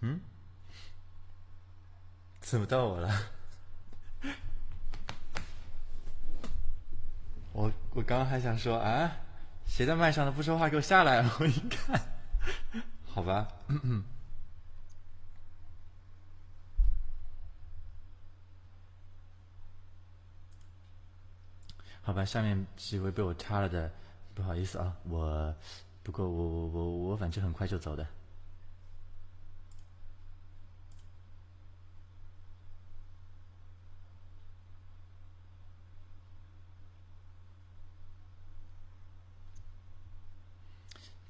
嗯？怎么到我了？我我刚刚还想说啊，谁在麦上的不说话，给我下来！我一看，好吧。好吧，下面几位被我插了的，不好意思啊，我不过我我我我反正很快就走的。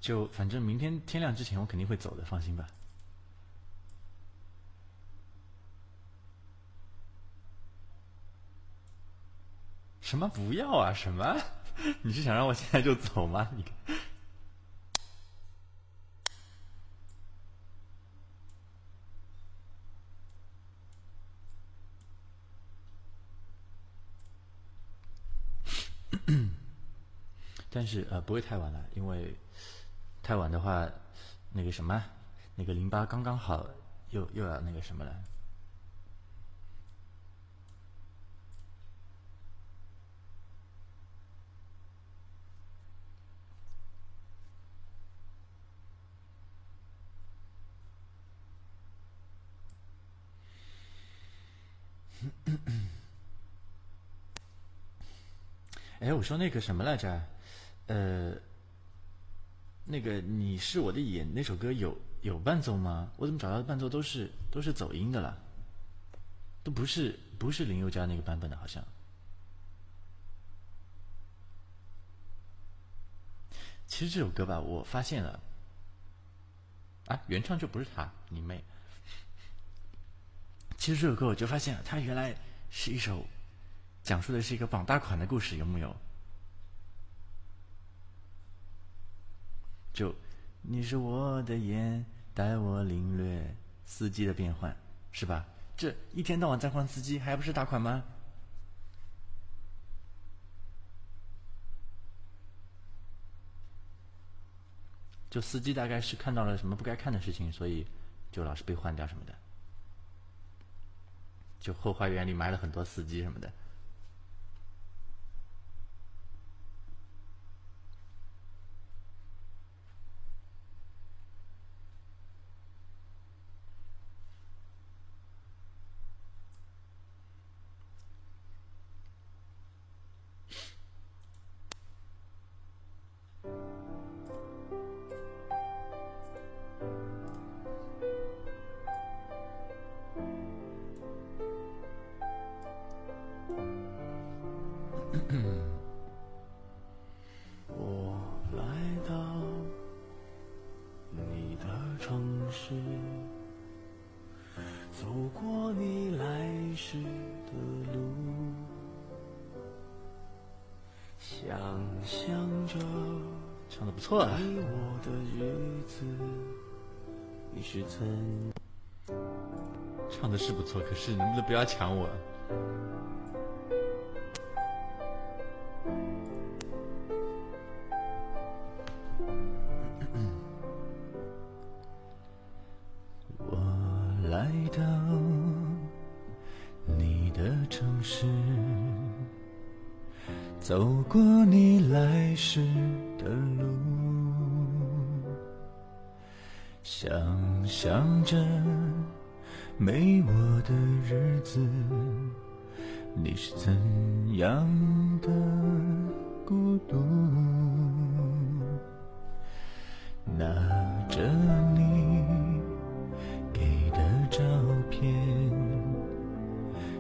就反正明天天亮之前，我肯定会走的，放心吧。什么不要啊？什么？你是想让我现在就走吗？你，但是呃，不会太晚了，因为太晚的话，那个什么，那个淋巴刚刚好，又又要那个什么了。哎，我说那个什么来着？呃，那个你是我的眼那首歌有有伴奏吗？我怎么找到的伴奏都是都是走音的了，都不是不是林宥嘉那个版本的，好像。其实这首歌吧，我发现了，啊，原唱就不是他，你妹！其实这首歌我就发现了，它原来是一首讲述的是一个绑大款的故事，有木有？就你是我的眼，带我领略四季的变换，是吧？这一天到晚在换司机，还不是大款吗？就司机大概是看到了什么不该看的事情，所以就老是被换掉什么的。就后花园里埋了很多司机什么的。不要抢？我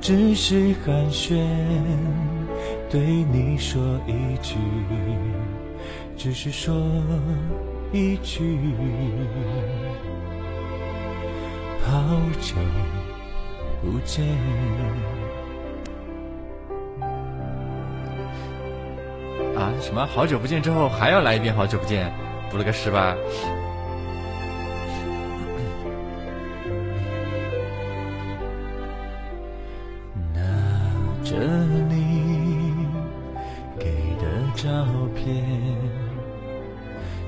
只是寒暄，对你说一句，只是说一句，好久。不见啊！什么？好久不见之后还要来一遍好久不见，补了个十吧？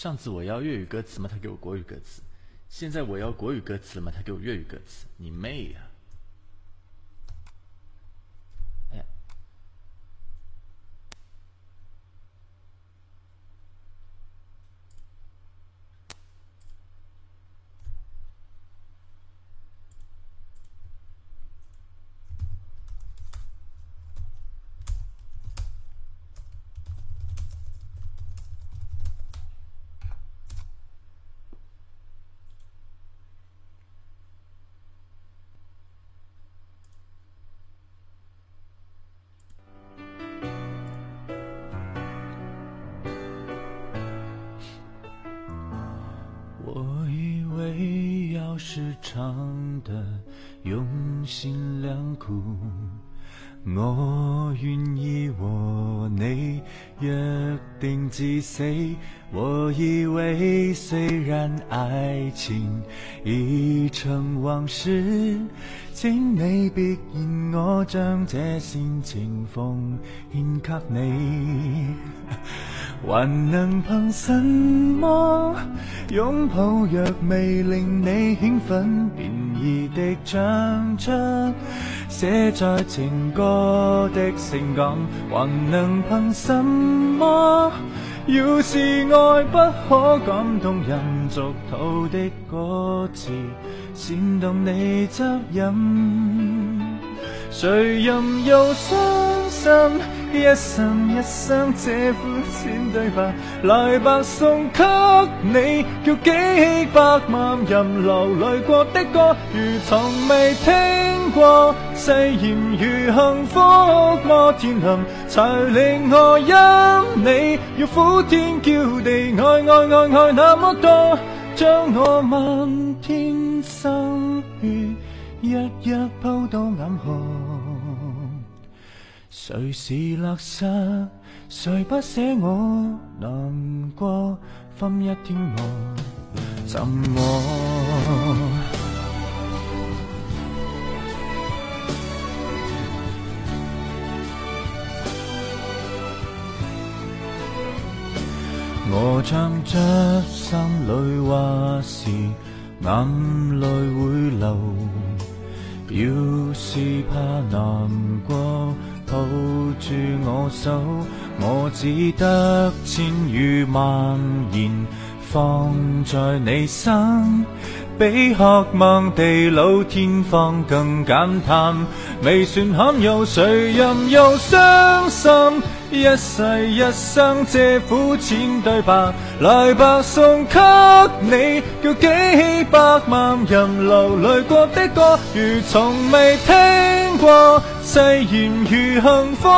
上次我要粤语歌词嘛，他给我国语歌词；现在我要国语歌词嘛，他给我粤语歌词。你妹呀！心两苦我愿意和你约定至死。我以为虽然爱情已成往事，请你别嫌我将这煽情奉献给你。还能凭什么拥抱？若未令你兴奋，便宜的唱出写在情歌的性感，还能凭什么？要是爱不可感动人，俗套的歌词煽动你责任，谁任由伤。心，一生一生这肤浅对白，来吧送给你，叫几百万人流泪过的歌，如从未听过。誓言如幸福摩天轮，才令我因你要苦天叫地爱爱爱爱那么多，将我漫天心一一铺到眼河，谁是垃圾？谁不舍我难过？分一天我怎我？我唱着心里话时，眼泪会流。要是怕难过，抱住我手，我只得千语万言放在你心。比渴望地老天荒更简单，未算罕有，谁人又伤心？一世一生这苦浅对白，来吧送给你，叫几百万人流泪过的歌，如从未听过。誓言如幸福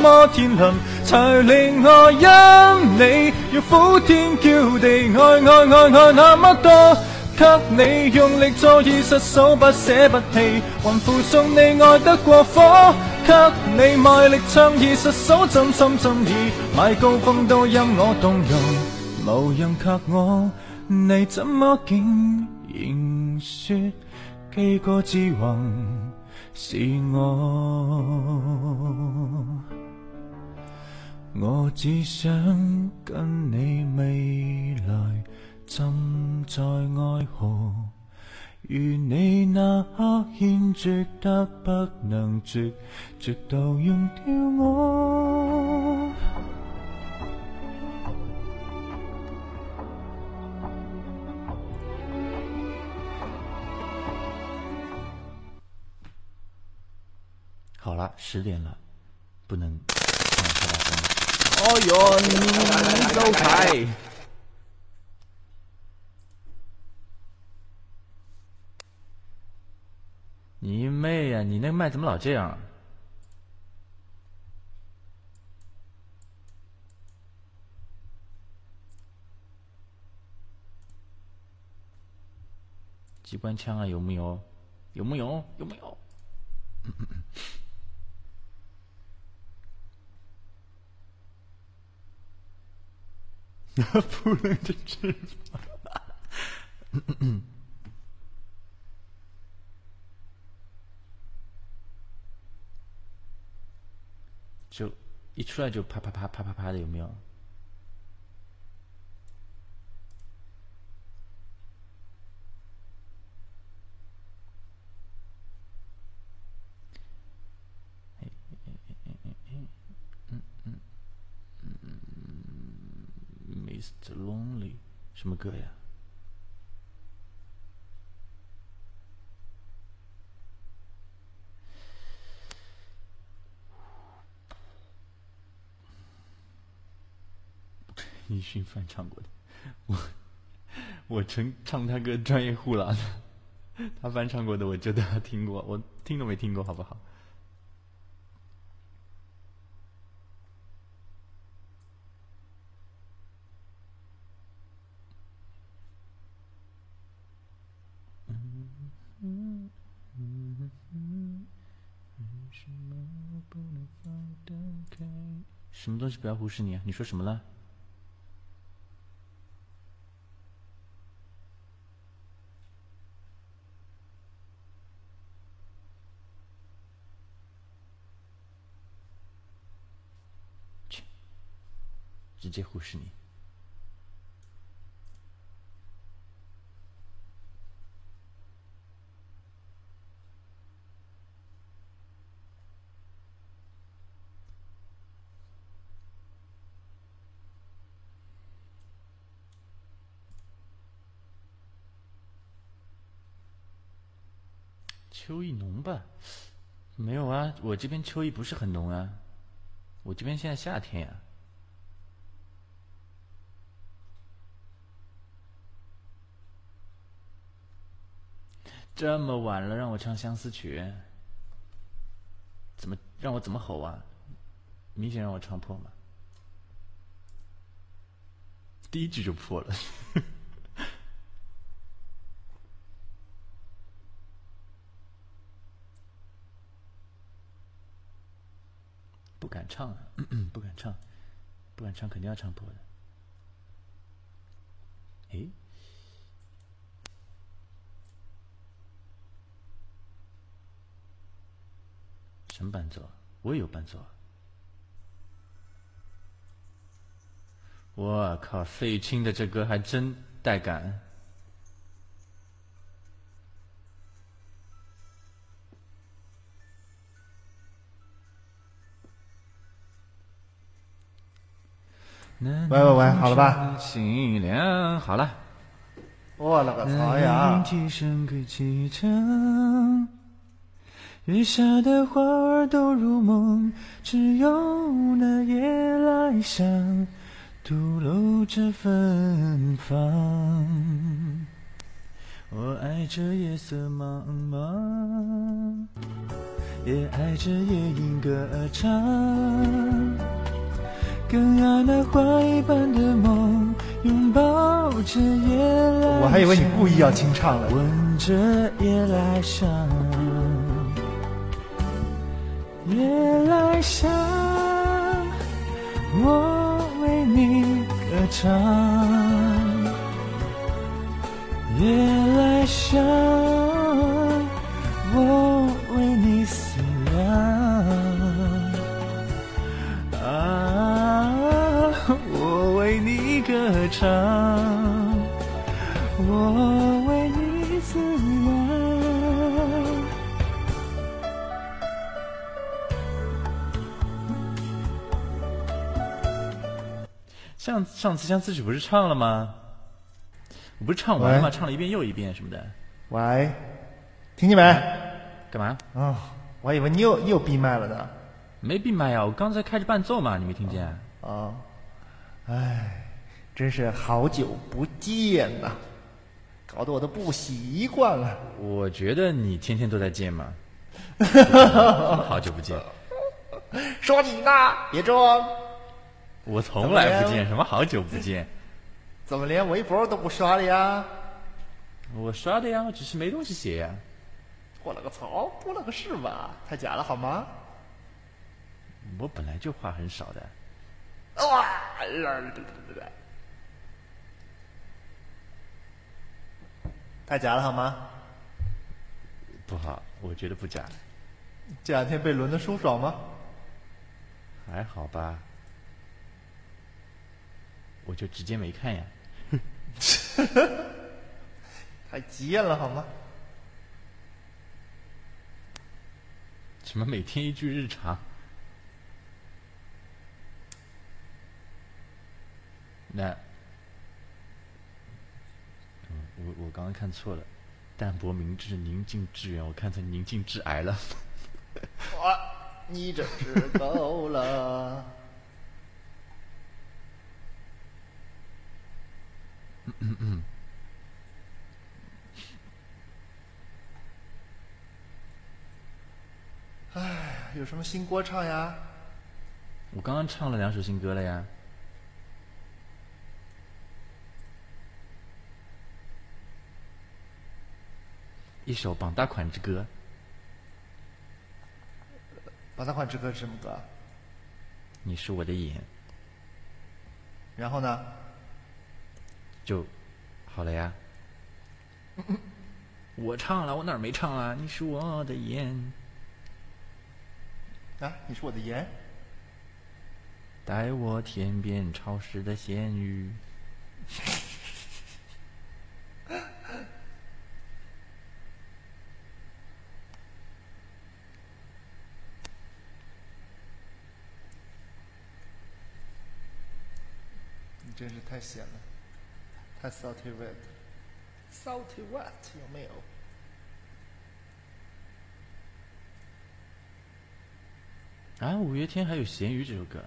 摩天轮，才令我因你要苦天叫地爱爱爱爱那么多。给你用力坐意实数，不舍不弃，还附送你爱得过火。给你卖力唱意实数，真心真意，买高峰都因我动容，无人及我，你怎么竟然说几个之宏是我？我只想跟你未来。浸在爱河，如你那刻牵绝得不能绝，绝到用掉我。好了，十点了，不能唱太大声。哎呦，你走开！你妹呀！你那麦怎么老这样？机关枪啊，有木有？有木有？有木有？不能这吃。就一出来就啪啪啪啪啪啪的，有没有？嗯嗯嗯，Mr. Lonely，什么歌呀？李迅翻唱过的，我 我成唱他歌专业户了。他翻唱过的，我觉得他听过，我听都没听过，好不好？什么东西不要忽视你啊？你说什么了？直接忽视你。秋意浓吧？没有啊，我这边秋意不是很浓啊。我这边现在夏天呀。这么晚了，让我唱相思曲，怎么让我怎么吼啊？明显让我唱破嘛。第一句就破了，不敢唱啊，不敢唱，不敢唱，肯定要唱破的。诶。什么伴奏？我也有伴奏。我靠，费玉清的这歌还真带感。喂喂喂，好了吧？心凉，好了。我了个操呀！月下的花儿都入梦，只有那夜来香吐露着芬芳。我爱这夜色茫茫，也爱这夜莺歌唱，更爱那花一般的梦，拥抱着夜来。我还以为你故意要清唱了。闻着夜来香。夜来香，我为你歌唱。夜来香，我为你思量。啊，我为你歌唱，我上上次相思曲不是唱了吗？我不是唱完了吗？唱了一遍又一遍什么的。喂，听见没？干嘛？啊，我还以为你又又闭麦了呢。没闭麦呀，我刚才开着伴奏嘛，你没听见？啊，哎，真是好久不见呐，搞得我都不习惯了。我觉得你天天都在见嘛。好久不见。说你呢，别装。我从来不见，什么好久不见？怎么连微博都不刷了呀？我刷的呀，我只是没东西写呀。我了个操，不了个是吧？太假了好吗？我本来就话很少的。哇！太假了好吗？不好，我觉得不假。这两天被轮的舒爽吗？还好吧。我就直接没看呀，太急了好吗？什么每天一句日常？那，嗯，我我刚刚看错了，淡泊明志，宁静致远，我看成宁静致癌了。我，你真是够了。嗯嗯嗯。哎，有什么新歌唱呀？我刚刚唱了两首新歌了呀。一首《榜大款之歌》。榜大款之歌是什么歌？你是我的眼。然后呢？就好了呀。我唱了，我哪儿没唱啊？你是我的眼。啊，你是我的盐。带我天边潮湿的咸鱼。你真是太闲了。太 salty wet，salty wet 有没有？啊，五月天还有《咸鱼》这首歌。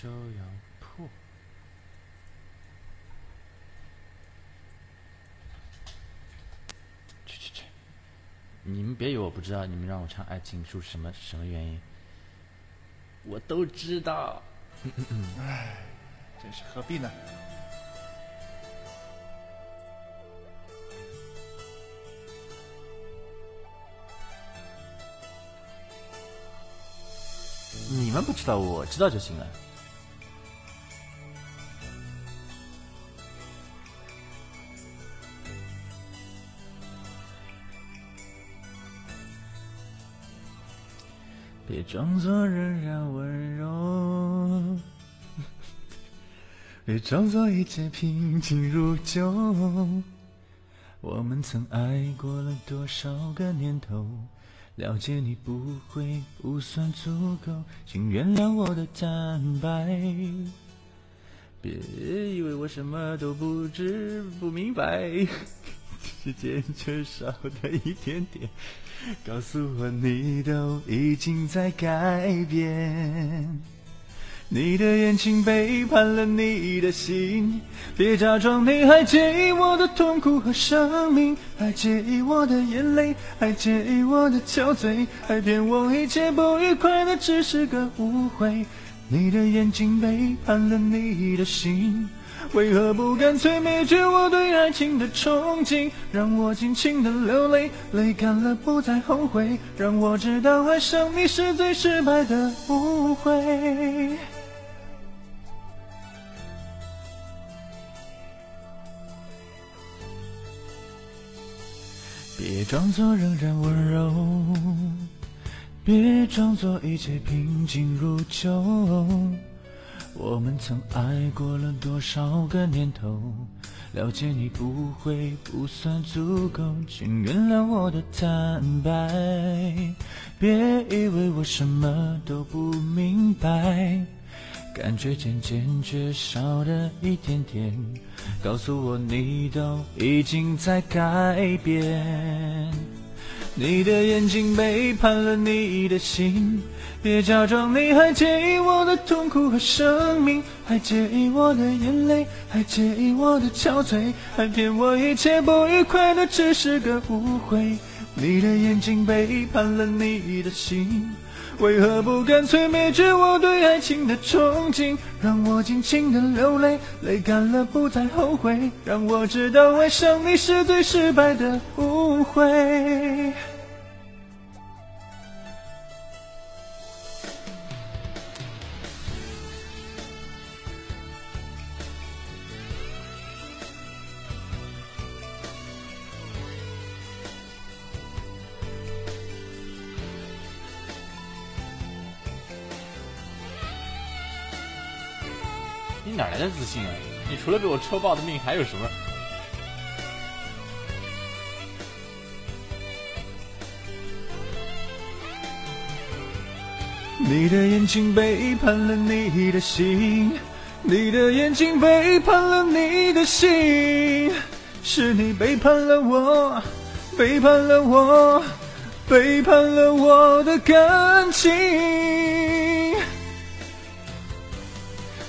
逍遥瀑。去去去！你们别以为我不知道，你们让我唱《爱情树》什么什么原因？我都知道。真是何必呢？你们不知道，我知道就行了。别装作仍然温柔，别装作一切平静如旧。我们曾爱过了多少个年头，了解你不会不算足够，请原谅我的坦白。别以为我什么都不知不明白，时间缺少的一点点。告诉我，你都已经在改变。你的眼睛背叛了你的心，别假装你还介意我的痛苦和生命，还介意我的眼泪，还介意我的憔悴，还骗我一切不愉快的只是个误会。你的眼睛背叛了你的心。为何不干脆灭绝我对爱情的憧憬？让我尽情的流泪，泪干了不再后悔。让我知道爱上你是最失败的误会。别装作仍然温柔，别装作一切平静如旧。我们曾爱过了多少个年头，了解你不会不算足够，请原谅我的坦白。别以为我什么都不明白，感觉渐渐缺少的一点点，告诉我你都已经在改变。你的眼睛背叛了你的心。别假装你还介意我的痛苦和生命，还介意我的眼泪，还介意我的憔悴，还骗我一切不愉快的只是个误会。你的眼睛背叛了你的心，为何不干脆灭绝我对爱情的憧憬？让我尽情的流泪，泪干了不再后悔。让我知道爱上你是最失败的误会。哪来的自信啊？你除了被我抽爆的命，还有什么？你的眼睛背叛了你的心，你的眼睛背叛了你的心，是你背叛了我，背叛了我，背叛了我的感情。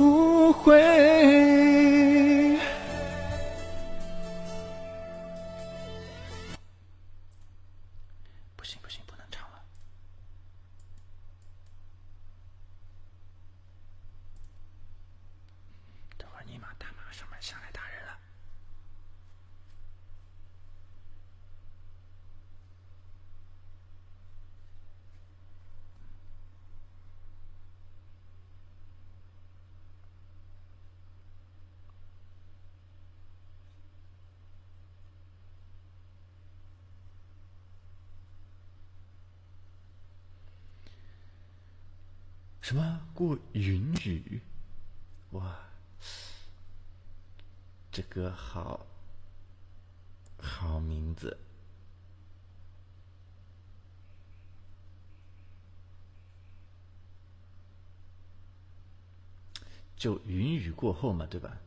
不会。什么过云雨？哇，这歌好好名字。就云雨过后嘛，对吧？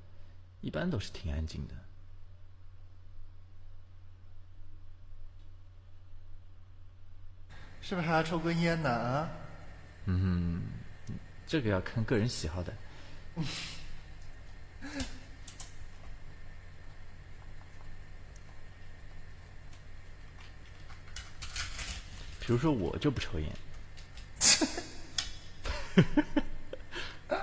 一般都是挺安静的。是不是还要抽根烟呢？啊，这个要看个人喜好的。比如说，我就不抽烟。哎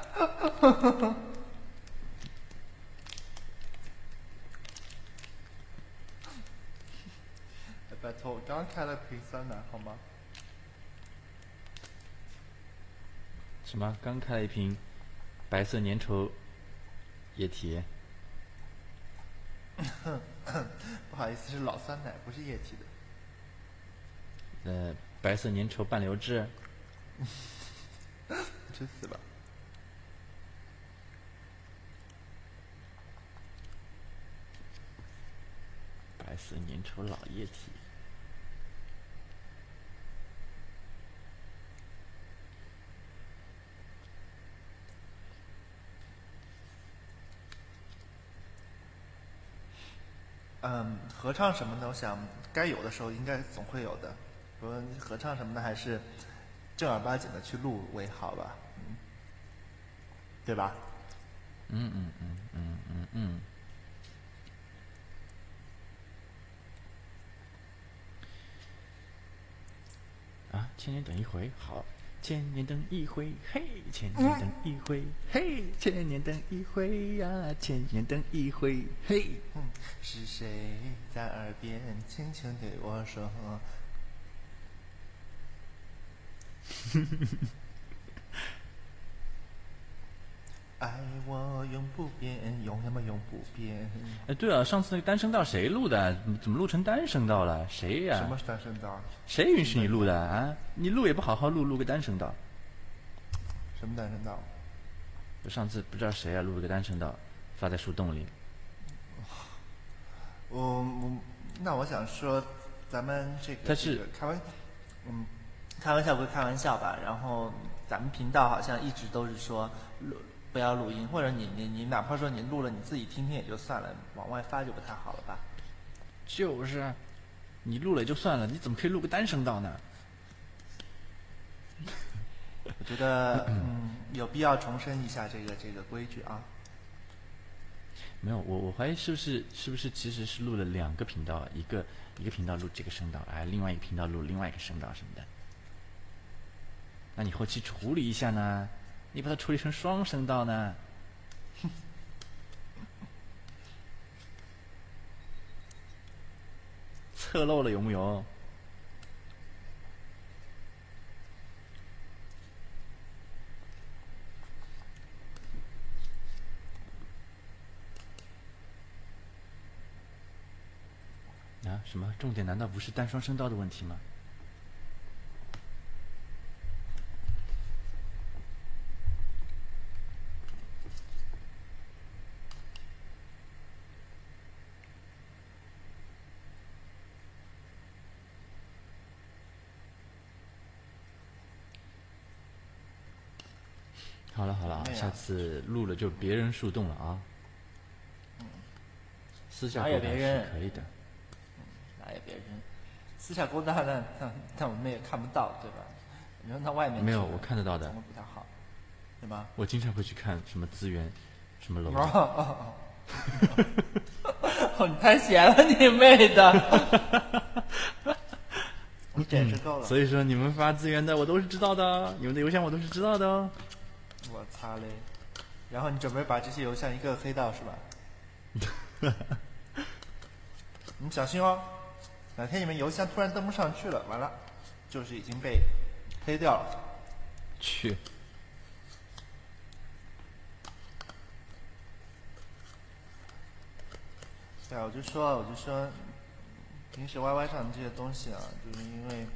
拜托，我刚开了瓶酸奶，好吗？什么？刚开了一瓶白色粘稠液体，不好意思，是老酸奶，不是液体的。呃，白色粘稠半流质。去死吧！白色粘稠老液体。嗯，合唱什么的，我想该有的时候应该总会有的。不过合唱什么的，还是正儿八经的去录为好吧，嗯，对吧？嗯嗯嗯嗯嗯嗯。啊，千年等一回，好，千年等一回，嘿，千年等一回，嘿，千年等一回呀、千年等一回，嘿。嗯，是谁在耳边轻轻对我说？爱我永不变，永远么永不变。哎，对了，上次那个单声道谁录的？怎么怎么录成单声道了？谁呀、什么是单声道？谁允许你录的啊？你录也不好好录，录个单声道。什么单声道？我上次不知道谁啊，录了个单声道，发在树洞里。我我那我想说，咱们这个他是这个开玩，嗯，开玩笑归开玩笑吧。然后咱们频道好像一直都是说录不要录音，或者你你你哪怕说你录了你自己听听也就算了，往外发就不太好了吧？就是啊，你录了也就算了，你怎么可以录个单声道呢？我觉得嗯有必要重申一下这个这个规矩啊。没有，我我怀疑是不是是不是其实是录了两个频道，一个一个频道录这个声道，哎，另外一个频道录另外一个声道什么的。那你后期处理一下呢？你把它处理成双声道呢？侧漏了有木有？啊？什么？重点难道不是单双声道的问题吗？好了好了啊，没有下次录了就别人树洞了啊。嗯私下哪有别人是可以的。嗯哪有别人私下勾搭那那那我们也看不到，对吧？你说那外面没有我看得到的总会不太好。对吗？我经常会去看什么资源，什么楼。哦哦，你太闲了，你妹的！你简直够了。所以说你们发资源的我都是知道的，你们的邮箱我都是知道的哦。我擦嘞！然后你准备把这些邮箱一个黑到是吧？你小心哦，哪天你们邮箱突然登不上去了，完了，就是已经被黑掉了。去。对啊，我就说，我就说，平时 YY 上的这些东西啊，就是因为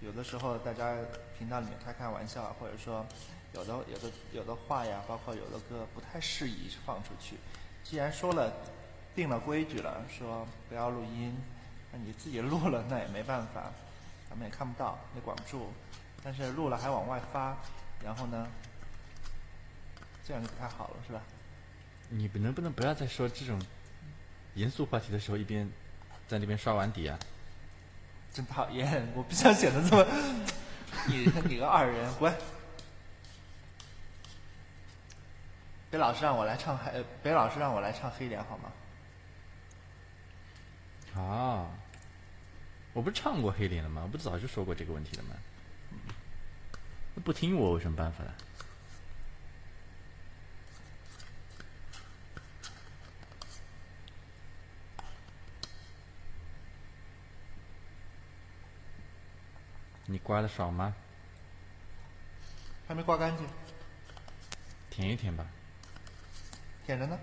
有的时候大家频道里面开开玩笑，或者说有的有的有的话呀，包括有的歌不太适宜放出去。既然说了，定了规矩了，说不要录音，那你自己录了，那也没办法，咱们也看不到，也管不住。但是录了还往外发，然后呢，这样就不太好了，是吧？你能不能不要再说这种？严肃话题的时候，一边在那边刷碗底啊！真讨厌，我不想显得这么 你你个二人滚！别老师让我来唱黑，别老师让我来唱黑脸好吗？啊！我不是唱过黑脸了吗？我不早就说过这个问题了吗？不听我有什么办法呢？你刮的少吗？还没刮干净。舔一舔吧。舔着呢。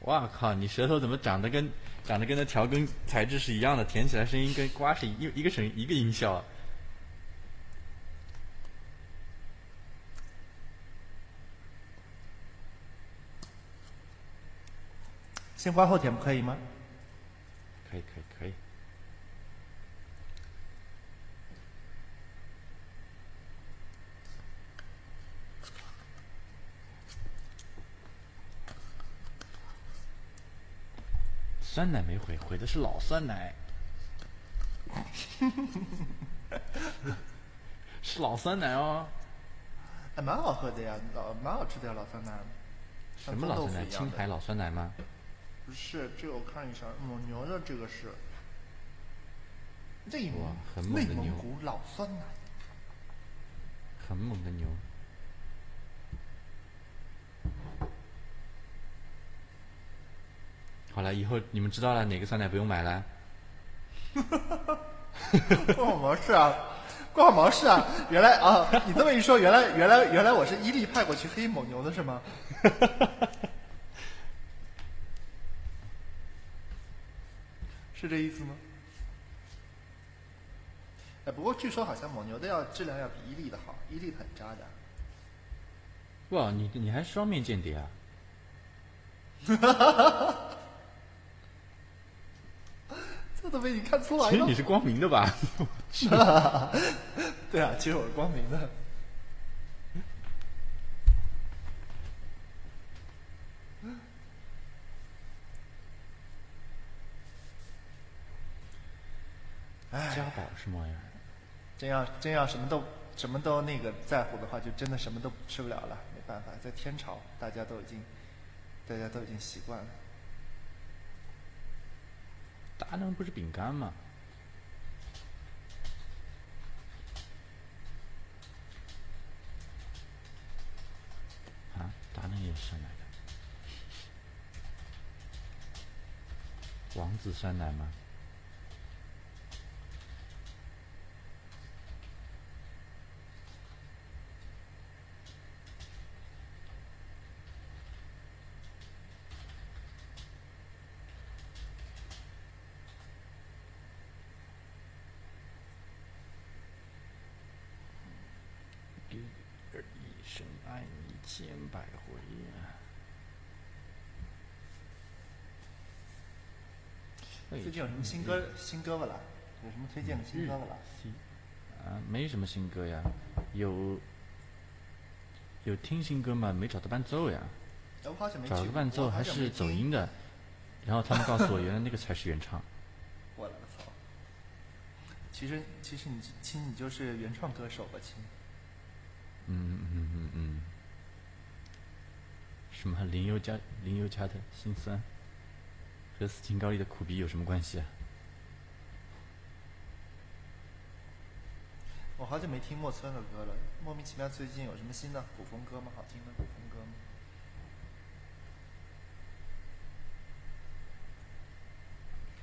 哇靠！你舌头怎么长得跟长得跟那调羹材质是一样的？舔起来声音跟刮是一一个声一个音效啊。先刮后舔不可以吗？可以可以可以。酸奶没回，回的是老酸奶，是老酸奶哦，还蛮好喝的呀，老蛮好吃的呀，老酸奶。什么老酸奶？青海老酸奶吗？不是，这个我看一下，蒙牛的这个是内蒙内蒙古老酸奶，很猛的牛。好了，以后你们知道了哪个酸奶不用买了。关我毛事啊！关我毛事啊！原来啊，你这么一说，原来原来原来我是伊利派过去黑蒙牛的是吗？是这意思吗？哎，不过据说好像蒙牛的要质量要比伊利的好，伊利很渣的。哇，你你还双面间谍啊？这都被你看出来了。其实你是光明的吧？对啊，其实我是光明的。哎，家宝是么呀？真要真要什么都什么都那个在乎的话，就真的什么都吃不了了。没办法，在天朝，大家都已经大家都已经习惯了。达能不是饼干吗？啊，达能也有酸奶的，王子酸奶吗？最近有什么新歌新歌不啦？有什么推荐的新歌不啦？啊，没什么新歌呀，有有听新歌吗？没找到伴奏呀，找了个伴奏还是走音的，然后他们告诉我原来那个才是原唱。我了，我操！其实其实你亲你就是原创歌手吧亲。嗯嗯嗯嗯。什么林宥嘉林宥嘉的心酸？和斯琴高丽的苦逼有什么关系啊？我好久没听莫村的歌了，莫名其妙最近有什么新的古风歌吗？好听的古风歌吗？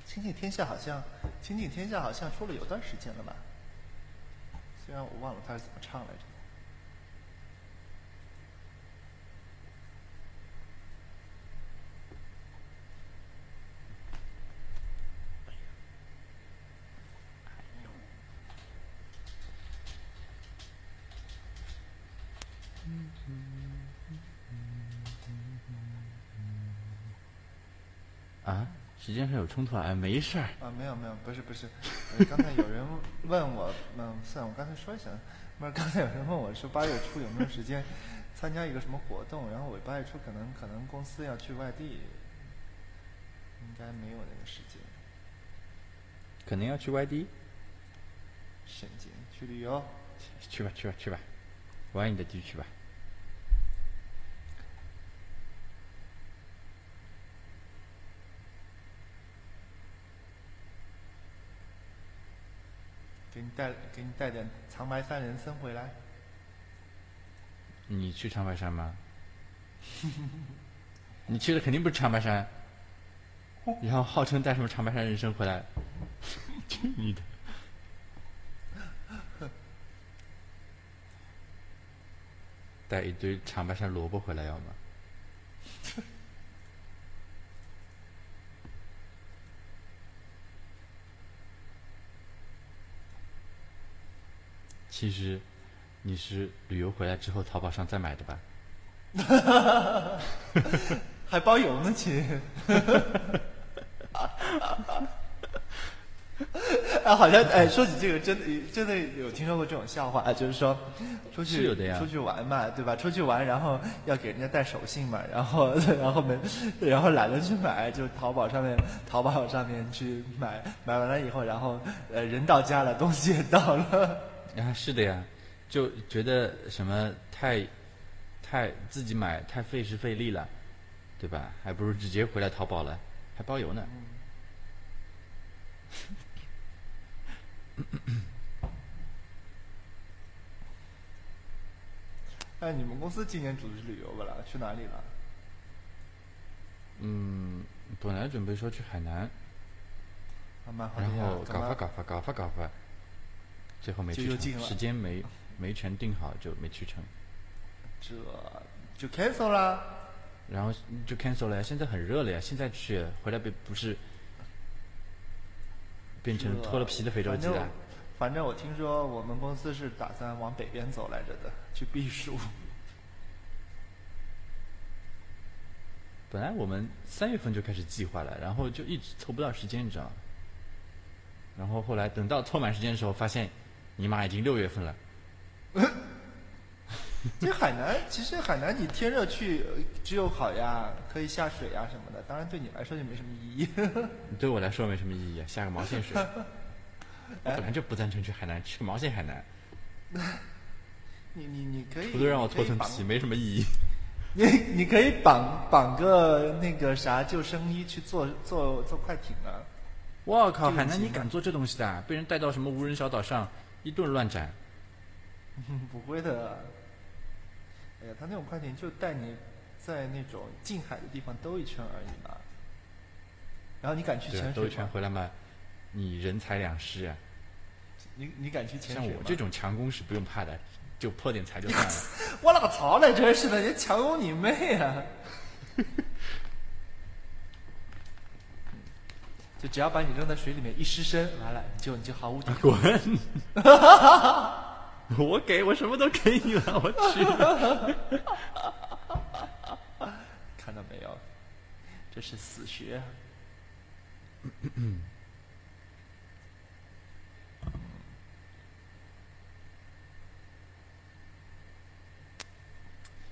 亲近天下好像，倾尽天下好像出了有段时间了吧？虽然我忘了他是怎么唱来着。啊，时间上有冲突啊？哎，没事儿。啊，没有没有，不是不是，呃刚才有人问我，嗯，算了，我刚才说一下，不是刚才有人问我说八月初有没有时间参加一个什么活动，然后我八月初可能可能公司要去外地，应该没有那个时间。可能要去外地，神经，去旅游。去吧去吧去吧，玩你的地去吧。带给你带点长白山人参回来。你去长白山吗？你去的肯定不是长白山，然后号称带什么长白山人参回来，去你的！带一堆长白山萝卜回来要吗？其实你是旅游回来之后淘宝上再买的吧？还包邮呢，亲。啊，好像哎，说起这个，真的真的有听说过这种笑话，就是说出去出去玩嘛，对吧？出去玩，然后要给人家带手信嘛，然后 然后没，然后懒得去买，就淘宝上面淘宝上面去买，买完了以后，然后呃人到家了，东西也到了，啊，是的呀，就觉得什么太太自己买太费时费力了，对吧？还不如直接回来淘宝了，还包邮呢。哎，你们公司今年组织旅游不啦？去哪里了？嗯，本来准备说去海南，然后，搞发搞发搞发搞发，最后没去成，时间没没全定好就没去成，这就 cancel 啦。然后就 cancel 了呀。现在很热了呀，现在去回来不不是变成脱了皮的非洲鸡了反正。反正我听说我们公司是打算往北边走来着的，去避暑。本来我们三月份就开始计划了，然后就一直凑不到时间，你知道吗？然后后来等到凑满时间的时候，发现尼玛已经六月份了。这海南其实海南你天热去呃只有好呀，可以下水呀什么的，当然对你来说就没什么意义。对我来说没什么意义啊，下个毛线水。我本来就不赞成去海南，去个毛线海南，你你你可以，除了让我脱层皮，没什么意义。你你可以绑绑个那个啥救生衣去坐坐坐快艇啊。我靠，海南你敢做这东西的啊？被人带到什么无人小岛上一顿乱斩。不会的。哎呀，他那种快艇就带你在那种近海的地方兜一圈而已嘛。然后你敢去潜，水？兜一圈回来嘛，你人财两失啊。你你敢去潜像水像？我这种强攻是不用怕的，就破点财就算了。我勒个操嘞！真是的，你强攻你妹啊！就只要把你扔在水里面一失身，完了你就你就毫无抵抗。滚！我给我什么都给你了，我去。看到没有？这是死穴。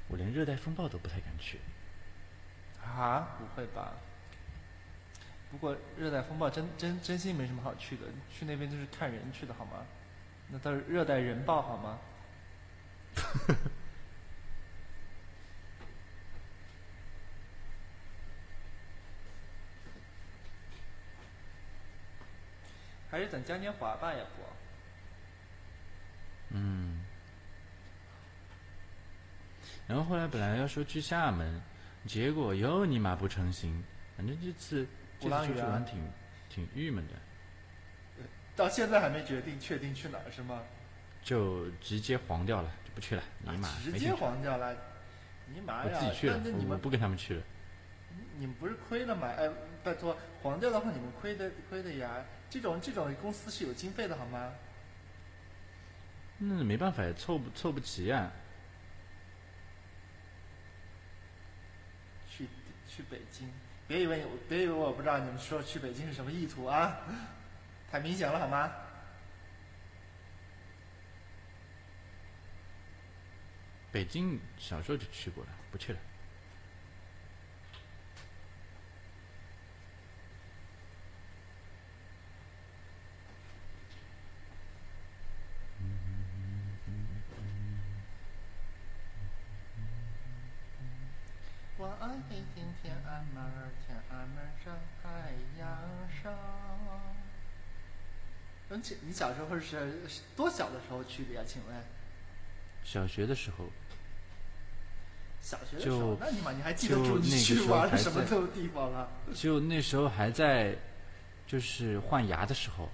我连热带风暴都不太敢去。啊？不会吧？不过热带风暴真真真心没什么好去的，去那边就是看人去的好吗？那倒是热带人暴好吗？还是等嘉年华吧，要不？嗯。然后后来本来要说去厦门，结果又尼玛不成行，反正这次这次出去玩挺挺郁闷的。到现在还没决定确定去哪儿是吗？就直接黄掉了，就不去了。尼玛，直接黄掉了，尼玛呀！我自己去了，那你们不跟他们去了。你们不是亏了吗？哎，拜托，黄掉的话你们亏的亏的呀。这种这种公司是有经费的好吗？那没办法呀，凑不凑不齐呀。去去北京，别以为别以为我不知道你们说去北京是什么意图啊，太明显了好吗？北京小时候就去过了，不去了。我爱北京天安门，而且你小时候是多小的时候去的呀？请问？小学的时候。小学的时候，那你妈你还记得住你去玩了什么地方啊？就那时候还在，就是换牙的时候，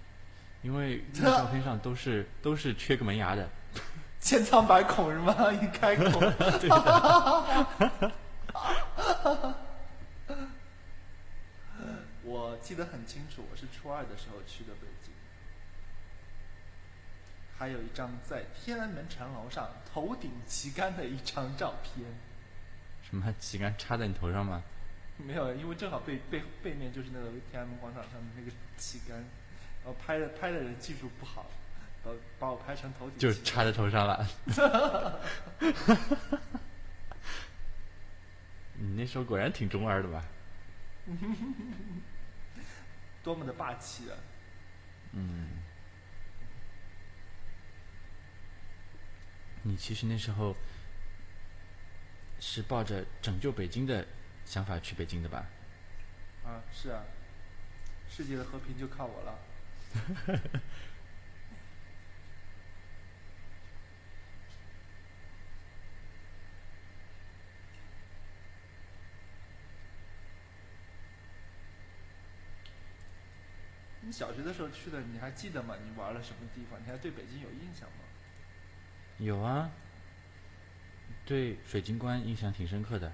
因为那照片上都是都是缺个门牙的，千疮百孔是吗？一开口。我记得很清楚，我是初二的时候去的北京，还有一张在天安门城楼上头顶旗杆的一张照片。什么旗杆插在你头上吗？没有，因为正好背背背面就是那个天安门广场上的那个旗杆，然后拍的拍的人技术不好，把把我拍成头顶。就插在头上了。你那时候果然挺中二的吧？多么的霸气啊！嗯。你其实那时候。是抱着拯救北京的想法去北京的吧？啊，是啊，世界的和平就靠我了。你小学的时候去的，你还记得吗？你玩了什么地方？你还对北京有印象吗？有啊。对水晶棺印象挺深刻的。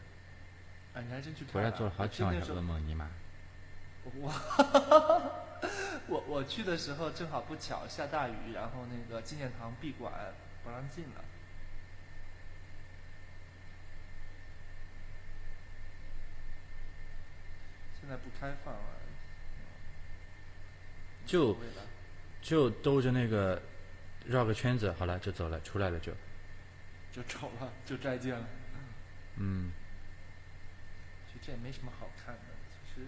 哎，你还真去看回来做了好几晚上噩梦，尼玛！我 我我去的时候正好不巧下大雨，然后那个纪念堂闭馆不让进了。现在不开放了。就就兜着那个绕个圈子，好了就走了，出来了就。就走了，就再见了。嗯。其实这也没什么好看的，其实。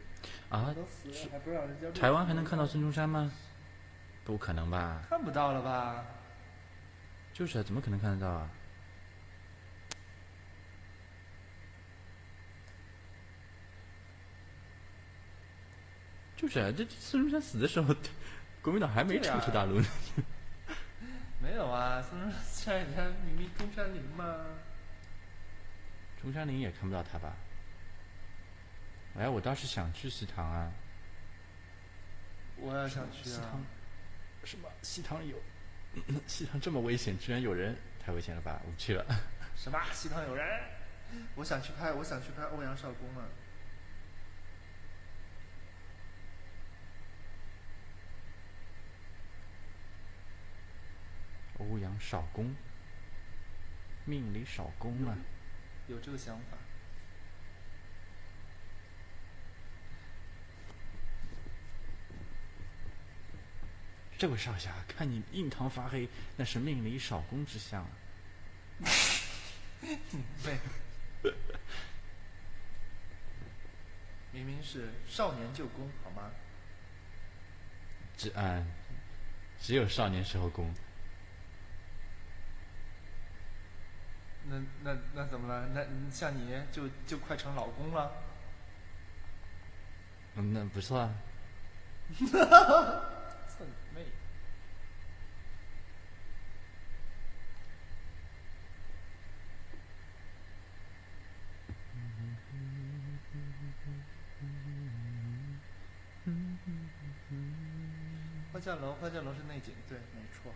啊。都死了，还不让人家。台湾还能看到孙中山吗？不可能吧。看不到了吧？就是啊，怎么可能看得到啊？就是啊，这孙中山死的时候，国民党还没撤出大陆呢。没有啊，孙中山人家明明中山陵嘛。中山陵也看不到他吧？哎，我倒是想去西塘啊。我也想去啊。什么？西塘有？西塘这么危险，居然有人？太危险了吧！我不去了。什么？西塘有人？我想去拍，我想去拍欧阳少恭啊。欧阳少恭，命里少恭啊！有这个想法。这位少侠，看你印堂发黑，那是命里少功之相啊！对，明明是少年就功，好吗？只啊，只有少年时候功。那那那怎么了？那像你就就快成老公了。嗯，那不错啊。操你妹！花轿楼，花轿楼是内景，对，没错。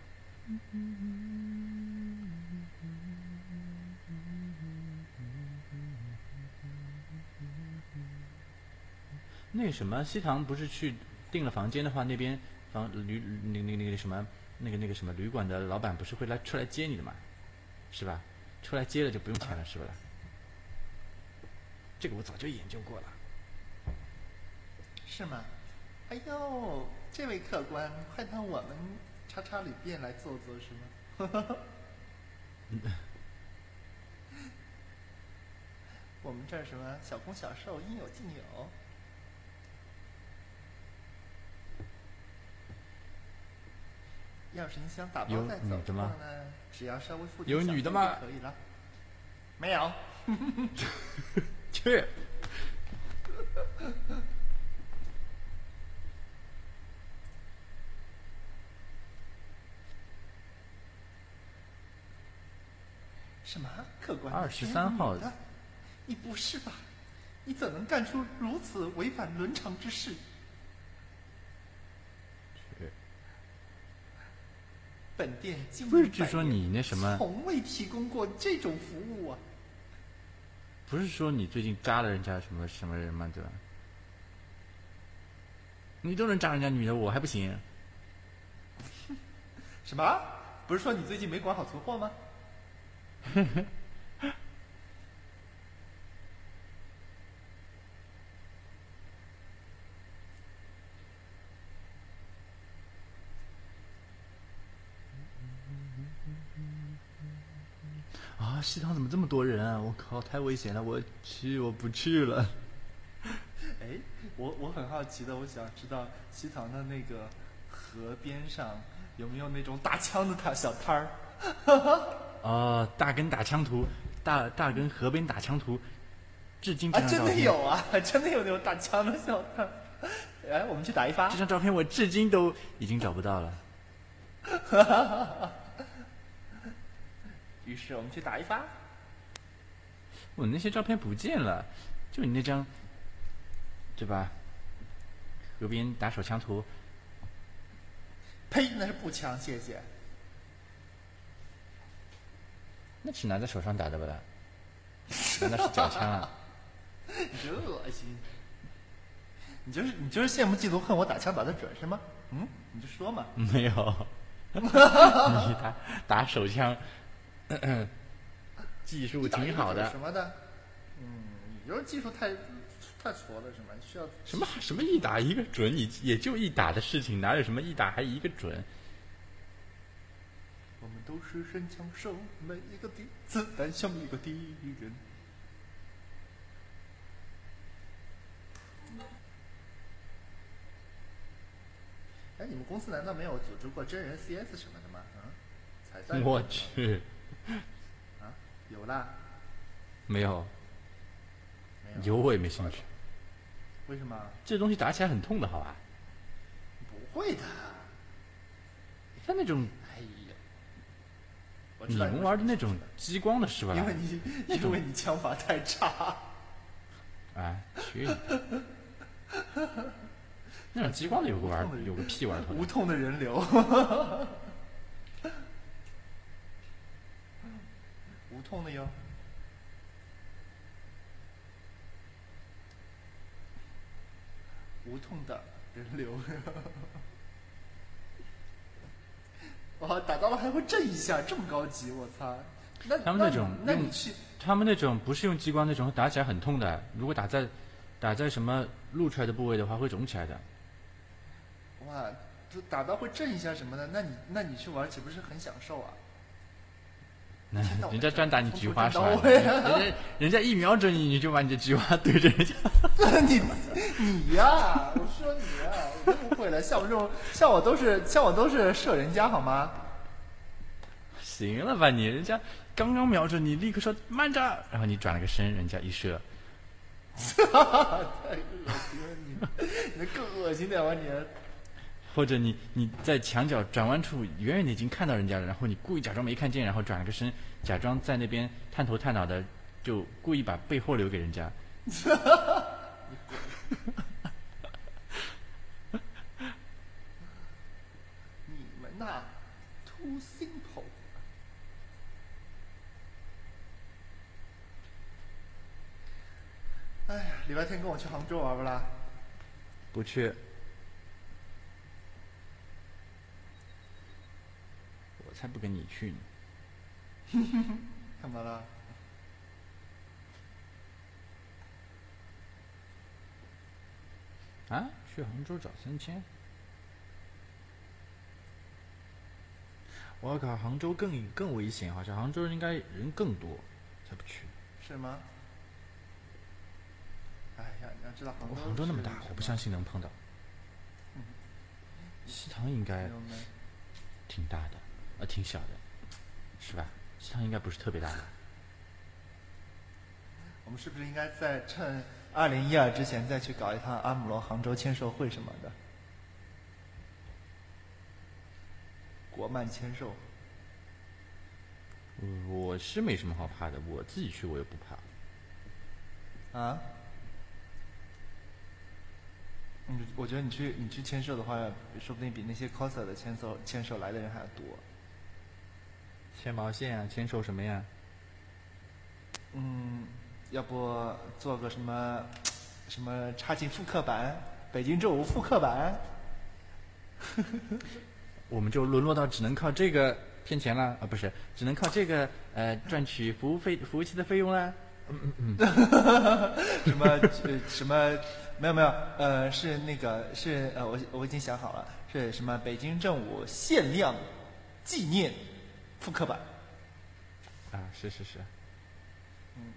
那什么，西塘不是去订了房间的话，那边房旅那那那个什么那个那个什么旅馆的老板不是会来出来接你的嘛，是吧？出来接了就不用钱了，是不是？这个我早就研究过了。是吗？哎呦，这位客官，快到我们叉叉旅店来坐坐是吗？我们这儿什么小攻小受，应有尽有。要是你想打包有带走女的吗话呢，只要稍微付点有女的吗就可以了。没有。去，什么？客官？23号你是女的你不是吧？你怎能干出如此违反伦常之事？本店经不是据说你那什么从未提供过这种服务啊！不是说你最近扎了人家什么什么人吗？对吧？你都能扎人家女的，我还不行？什么？不是说你最近没管好存货吗？啊，西塘怎么这么多人啊？我靠，太危险了！我去，我不去了。哎，我我很好奇的，我想知道西塘的那个河边上有没有那种打枪的摊小摊儿？啊，大根打枪图，大大根河边打枪图，至今啊，真的有啊，真的有那种打枪的小摊儿。哎，我们去打一发这。张照片我至今都已经找不到了。于是我们去打一发。我那些照片不见了，就你那张，对吧？刘斌打手枪图，呸，那是步枪，谢谢。那是拿在手上打的吧啦？难道是假枪啊？你真恶心。你就是你就是羡慕嫉妒恨我打枪打得准是吗？嗯，你就说嘛。没有，你打打手枪，技术你打一个挺好的什。么的。嗯，你就是技术太太挫了是吗？需要什么什么一打一个准，你也就一打的事情，哪有什么一打还一个准？我们都是神枪手，每一个敌子弹像一个敌人。哎，你们公司难道没有组织过真人 CS 什么的吗？嗯，彩蛋我去，啊，有啦，没有，没有？我也没兴趣。为什么？这东西打起来很痛的，好吧？不会的。像那种哎呀，我们玩的那种激光的是吧？因为你因为你枪法太差。哎，去你！那种激光的有个玩，有个屁玩头无痛的人流，无痛的哟。无痛的人流，哇，打到了还会震一下，这么高级，我操！那他们那种那你去他们那种不是用激光那种，打起来很痛的。如果打在打在什么露出来的部位的话，会肿起来的。哇，就打到会震一下什么的，那你那你去玩岂不是很享受啊？人家专打你菊花人家 人家一瞄准你，你就把你的菊花对着人家。你你呀，我说你呀，我真不会了。像我这种，像我都是像我都是射人家好吗？行了吧你，人家刚刚瞄准你，立刻说慢着，然后你转了个身，人家一射，太恶心了你，你更恶心点吧你。或者你你在墙角转弯处远远的已经看到人家了，然后你故意假装没看见，然后转了个身，假装在那边探头探脑的，就故意把背后留给人家。你们呐，too simple。哎呀，礼拜天跟我去杭州玩不啦？不去，才不跟你去呢。干嘛了？啊，去杭州找三千？我靠，杭州更更危险，好像杭州应该人更多，才不去。是吗？哎呀，你要知道杭州我杭州那么大，我不相信能碰到。西塘应该挺大的，呃，挺小的，是吧？西塘应该不是特别大吧。我们是不是应该在趁二零一二之前再去搞一趟阿姆罗杭州签售会什么的？国漫签售，呃我是没什么好怕的，我自己去我也不怕。啊？嗯，我觉得你去你去签售的话，说不定比那些 coser 的签售签售来的人还要多。牵毛线啊，牵手什么呀？嗯，要不做个什么 什么插进复刻版，北京周五复刻版？我们就沦落到只能靠这个骗钱了啊，不是，只能靠这个呃赚取服务费、服务器的费用啦。什么呃什么没有没有呃是那个是呃我我已经想好了是什么北京正午限量纪念复刻版，啊，是是是，嗯。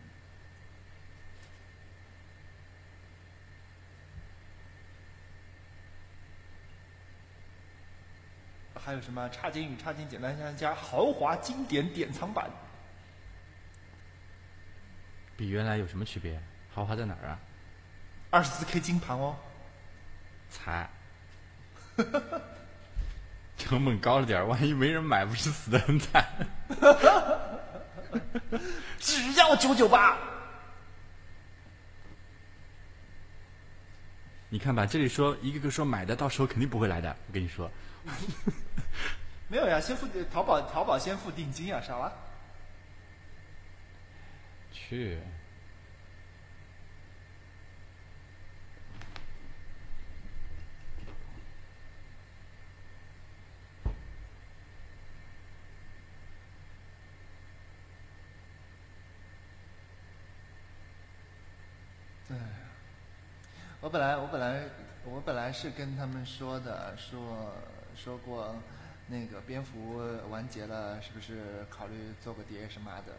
还有什么差金与差金简单相加豪华经典典藏版，比原来有什么区别？豪华在哪儿啊？二十四 K 金盘哦，才，成本高了点儿，万一没人买，不是死的很惨？只要九九八。你看吧，这里说一个个说买的，到时候肯定不会来的。我跟你说，没有呀，先付淘宝淘宝先付定金呀，傻娃。去，我本来我本来我本来是跟他们说的，说说过那个蝙蝠完结了，是不是考虑做个 DA 什么的？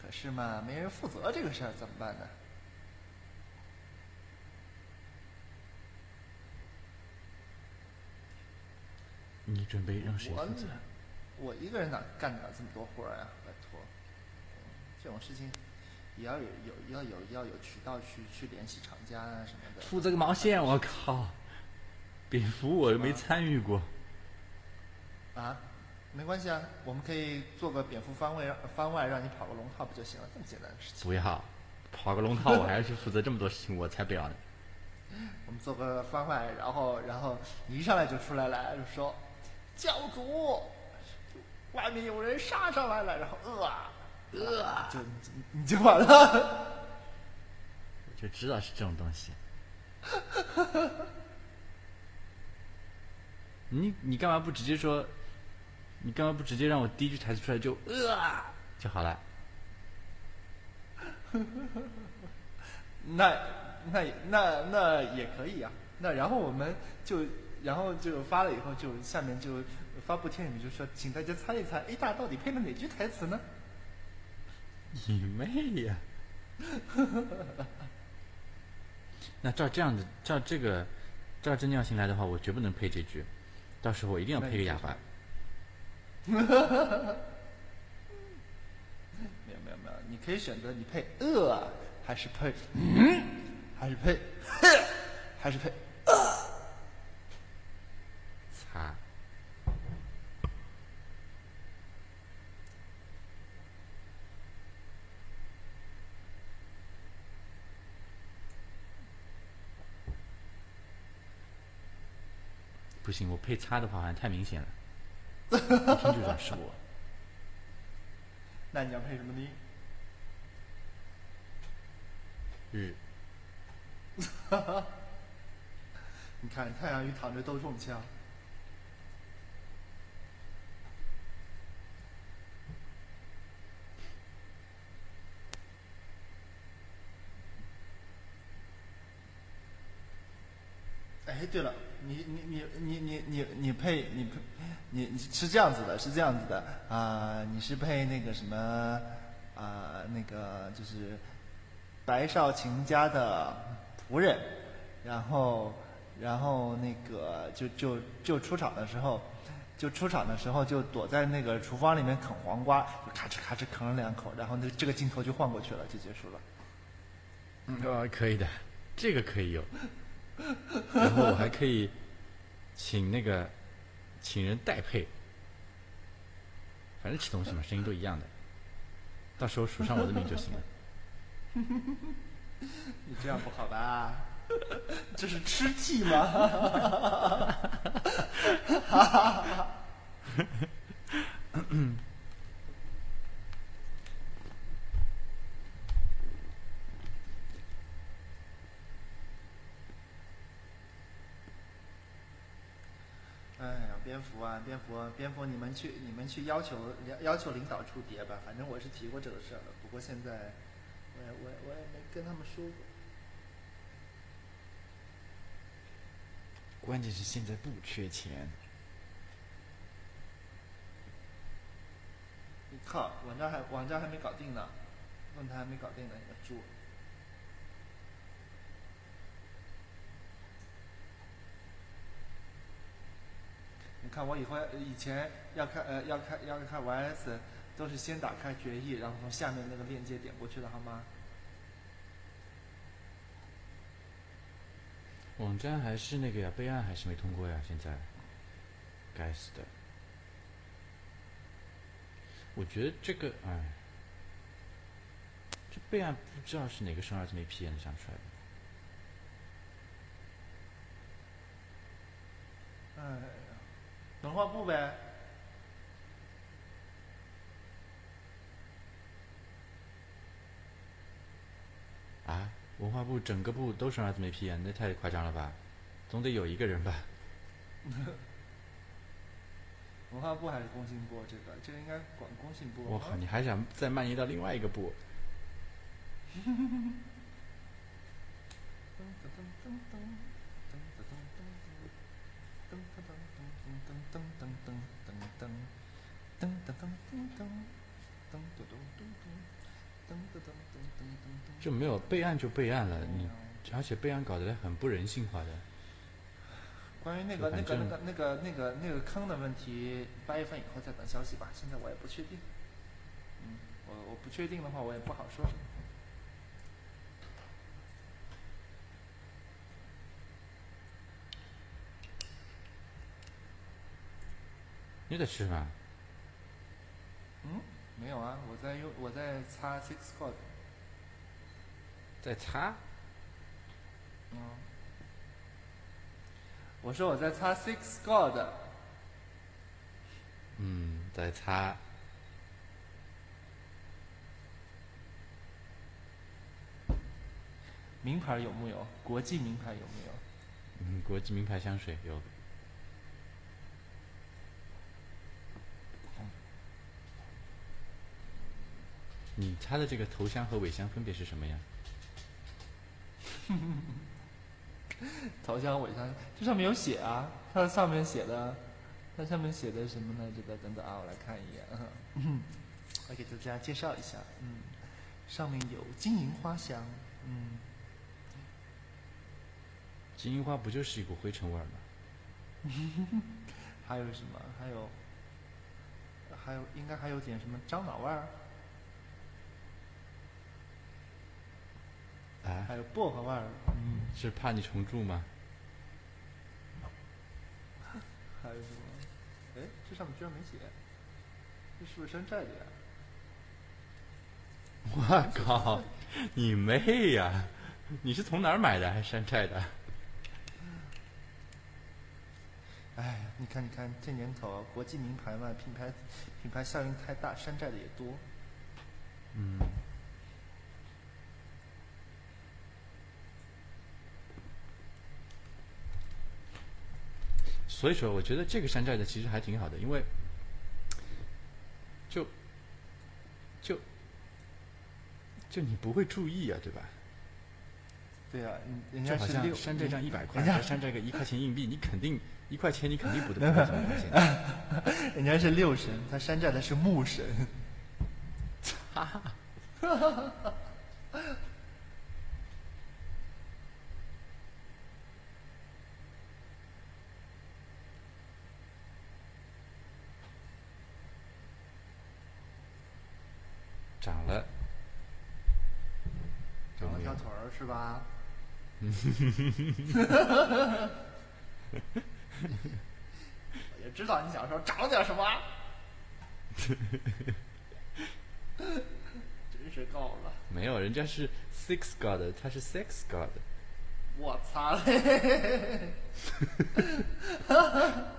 可是嘛，没人负责这个事儿，怎么办呢？你准备让谁我负责？我一个人哪干得了这么多活儿呀？拜托，这种事情也要有有要有要有渠道去去联系厂家啊什么的。负责个毛线！我靠，蝙蝠我又没参与过。啊，没关系啊，我们可以做个蝙蝠番外，番外让你跑个龙套不就行了？这么简单的事情。不要，跑个龙套我还要去负责这么多事情，我才不要呢。我们做个番外，然后然后你一上来就出来了，就说教主，外面有人杀上来了，然后呃啊呃啊，就你你就完了。我就知道是这种东西。你你干嘛不直接说？你干嘛不直接让我第一句台词出来就呃啊就好了？那那那那也可以啊。那然后我们就然后就发了以后，就下面就发布贴里面就说，请大家猜一猜 A 大到底配了哪句台词呢？你妹呀！那照这样的，照这个，照这尿性来的话，我绝不能配这句，到时候我一定要配个哑巴。没有没有没有，你可以选择你配呃，还是配嗯，还是配呵，还是配呃。不行，我配擦的话好像太明显了，一听就知道是我。那你要配什么呢？日，你看太阳鱼躺着都中枪。哎，对了，你你你你你你你配你配你你是这样子的，是这样子的啊、你是配那个什么啊、那个就是白少卿家的仆人，然后然后那个就就就出场的时候，就出场的时候就躲在那个厨房里面啃黄瓜，就咔哧咔哧啃了两口，然后那这个镜头就换过去了，就结束了。嗯，可以的，这个可以有。然后我还可以请那个请人代配，反正吃东西嘛，声音都一样的，到时候署上我的名就行了。你这样不好吧？这是吃气吗？蝙蝠啊，蝙蝠啊，蝙蝠，你们去，你们去要求要求领导出碟吧。反正我是提过这个事儿了，不过现在我也我也我也没跟他们说过。关键是现在不缺钱，你靠，网站还网站还没搞定呢，论坛还没搞定呢，你们猪！你看我以后以前要看呃要看要看 YS 都是先打开决议，然后从下面那个链接点过去的好吗？网站还是那个呀，备案还是没通过呀，现在，该死的！我觉得这个，哎，这备案不知道是哪个生儿子没屁眼子想出来的。文化部呗。啊，文化部整个部都生儿子没屁眼，那太夸张了吧？总得有一个人吧？文化部还是工信部？这个这个应该管工信部。我靠，你还想再蔓延到另外一个部？噔噔噔噔噔噔噔噔噔噔噔噔就没有备案就备案了，你而且备案搞得很不人性化的。关于那个、那个、那个、那个、那个、那个坑的问题，八月份以后再等消息吧。现在我也不确定。嗯，我我不确定的话，我也不好说。你在吃什么？嗯，没有啊，我在用我在擦 Six Code。在擦？嗯，我说我在擦 Six God。嗯，在擦。名牌有木有？国际名牌有没有？嗯，国际名牌香水有。你擦的这个头香和尾香分别是什么呀？头香尾香，这上面有写啊，它上面写的，它上面写的什么呢？这个等等啊，我来看一眼，嗯，我给大家介绍一下，嗯，上面有金银花香，嗯，金银花不就是一股灰尘味儿吗？还有什么？还有，还有应该还有点什么樟脑味儿，啊还，有薄荷味儿，嗯，是怕你重蛀吗？还有什么？哎，这上面居然没写，这是不是山寨的呀？我靠，你妹呀！你是从哪儿买的？还是山寨的？哎，你看，你看，这年头国际名牌嘛，品牌品牌效应太大，山寨的也多。嗯，所以说，我觉得这个山寨的其实还挺好的，因为就就就你不会注意啊，对吧？对啊，嗯人家是六山寨张一百块，人家山寨个一块钱硬币，你肯定一块钱，你肯定补得不会这么块钱。人家是六神，他山寨的是木神。涨 了，长了没有条腿儿是吧？我就知道你想说长了点什么。真是够了！没有，人家是 six god，他是 sex god。我擦嘞！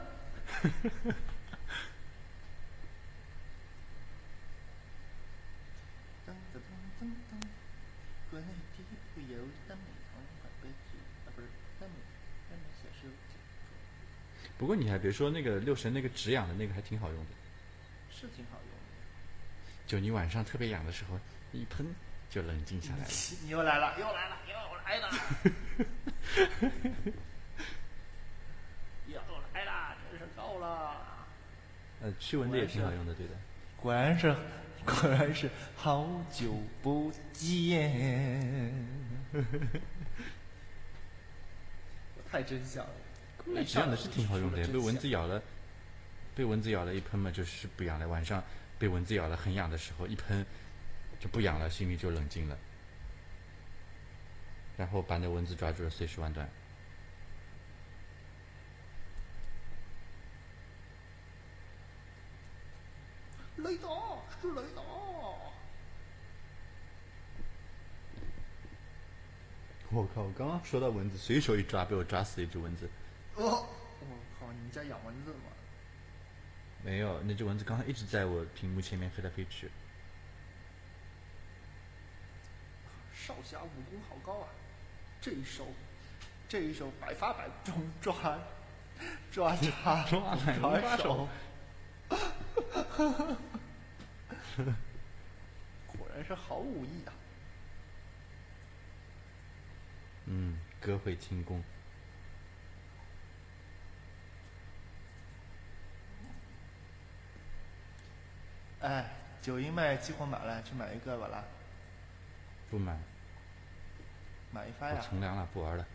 噔噔噔噔噔，国内第一部由耽美童话悲剧啊，不是耽美耽美小说不过你还别说，那个六神那个止痒的那个还挺好用的，是挺好用的就你晚上特别痒的时候，一喷就冷静下来了。你又来了，又来了，又来了，又来了，真是够了。呃，驱蚊的也挺好用的，对的。果然是，果然是好久不见。我太真相了。那止痒的是挺好用的呀，被蚊子咬了，被蚊子咬了一喷嘛，就是不痒了。晚上被蚊子咬了很痒的时候，一喷就不痒了，心里就冷静了。然后把那蚊子抓住了，碎尸万段。雷达是雷达。我靠！我刚刚说到蚊子，随手一抓，被我抓死一只蚊子。哦，我靠！你们家养蚊子吗？没有，那只蚊子刚才一直在我屏幕前面飞来飞去。少侠武功好高啊！这一手，这一手百发百中，抓 抓抓抓哪抓能抓手手？果然是好武艺啊！嗯，歌会轻功。哎，九阴麦激活满了，去买一个吧啦，不买，买一发呀！从良了，不玩了。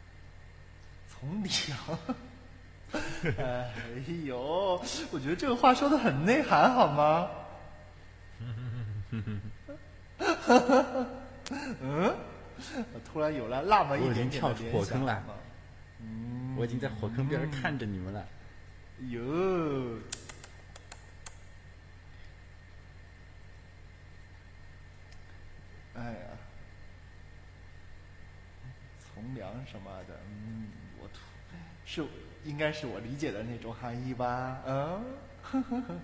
从良。哎呦，我觉得这个话说的很内涵，好吗？嗯，我突然有了那么一我已经点点的跳出火坑了嗯我已经在火坑边看着你们了。哟，哎呀，从良什么的，嗯，我突是应该是我理解的那种含义吧？嗯，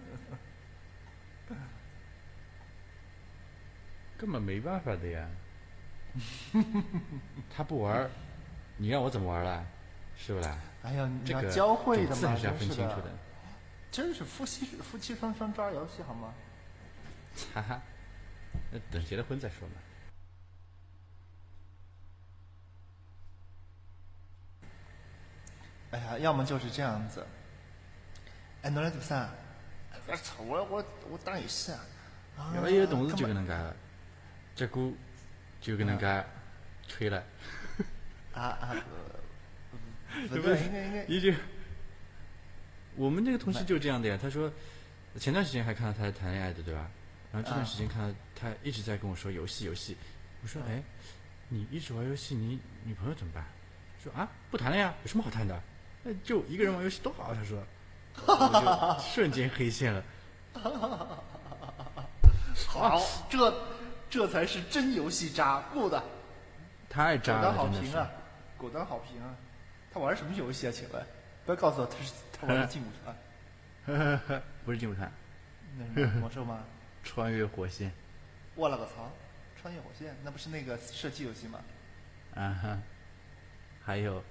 根本没办法的呀。他不玩，你让我怎么玩儿啦？是不啦？哎呀，你这个要教会的嘛，档次还是要真是的分清楚的。真是夫妻夫妻双双抓游戏好吗？哈哈，那等结了婚再说嘛。哎呀，要么就是这样子。哎，侬来做啥？我，操！我我我打游戏啊！啊要有同事就搿能介个，结果就搿能介吹了，啊啊！对不对，应该应该也就我们那个同事就这样的呀。他说前段时间还看到他谈恋爱的，对吧？然后这段时间看到他一直在跟我说游戏游戏。我说哎，你一直玩游戏，你女朋友怎么办？说啊，不谈了呀，有什么好谈的？那就一个人玩游戏多好。他说，我就瞬间黑线了。好，这这才是真游戏渣，good，太渣了，果断好。评啊，果断好评啊！他玩什么游戏啊？请问，不要告诉我他是他玩的 劲舞团，不是劲舞团，那是魔兽吗？穿越火线。我了个操！穿越火线，那不是那个射击游戏吗？啊哈，还有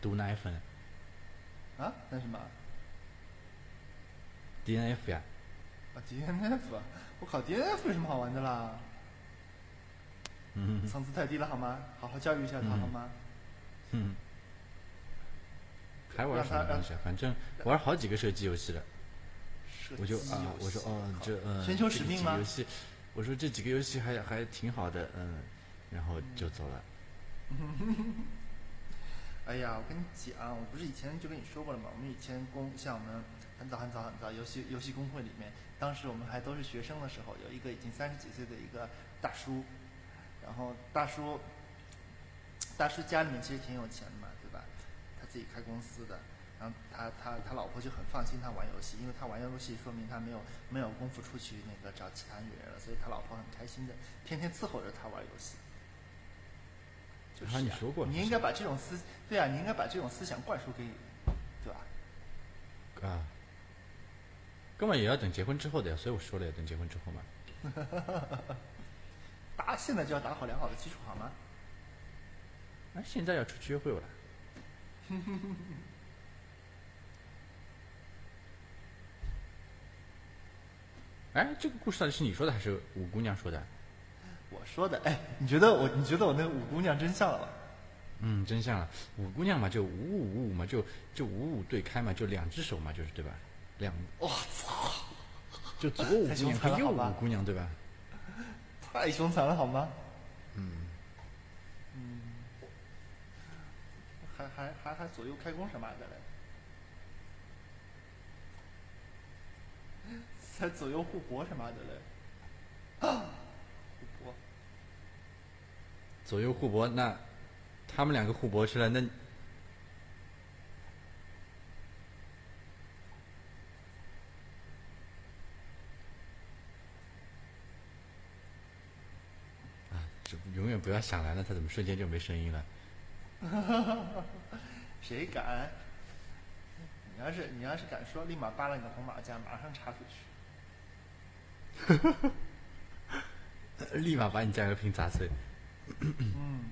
毒奶粉啊，那什么？DNF 呀，啊，DNF，我靠，DNF 有什么好玩的啦？嗯层次太低了好吗？好好教育一下他好吗？嗯，还玩什么东西啊？反正玩好几个射击游戏了。射我就啊我说哦，靠这嗯，全球这个使命吗游戏，我说这几个游戏还还挺好的，嗯，然后就走了。哎呀，我跟你讲，我不是以前就跟你说过了吗？我们以前公像我们很早很早很早游戏游戏公会里面，当时我们还都是学生的时候，有一个已经三十几岁的一个大叔，然后大叔大叔家里面其实挺有钱的嘛，对吧？他自己开公司的，然后他他他老婆就很放心他玩游戏，因为他玩游戏说明他没有没有功夫出去那个找其他女人了，所以他老婆很开心的，天天伺候着他玩游戏。就是、啊你说过你应该把这种思，对啊，你应该把这种思想灌输给，对吧？啊，根本也要等结婚之后的呀，所以我说了要等结婚之后嘛。打现在就要打好良好的基础，好吗？那，现在要出去约会了。哎，这个故事到底是你说的还是五姑娘说的？我说的，哎，你觉得我，你觉得我那五姑娘真像了吗？嗯，真像了。五姑娘嘛，就五五五五嘛，就就五五对开嘛，就两只手嘛，就是对吧？两我操，就左五姑娘和右五姑娘，对吧？太凶残了，好吗？嗯，嗯，还还还还左右开弓什么的嘞？还左右互搏什么的嘞？啊，互搏。左右互搏，那他们两个互搏去了，那啊，这永远不要想来了，他怎么瞬间就没声音了？谁敢？你要是你要是敢说，立马扒了你的红马甲，马上插出去。立马把你加油瓶砸碎。嗯。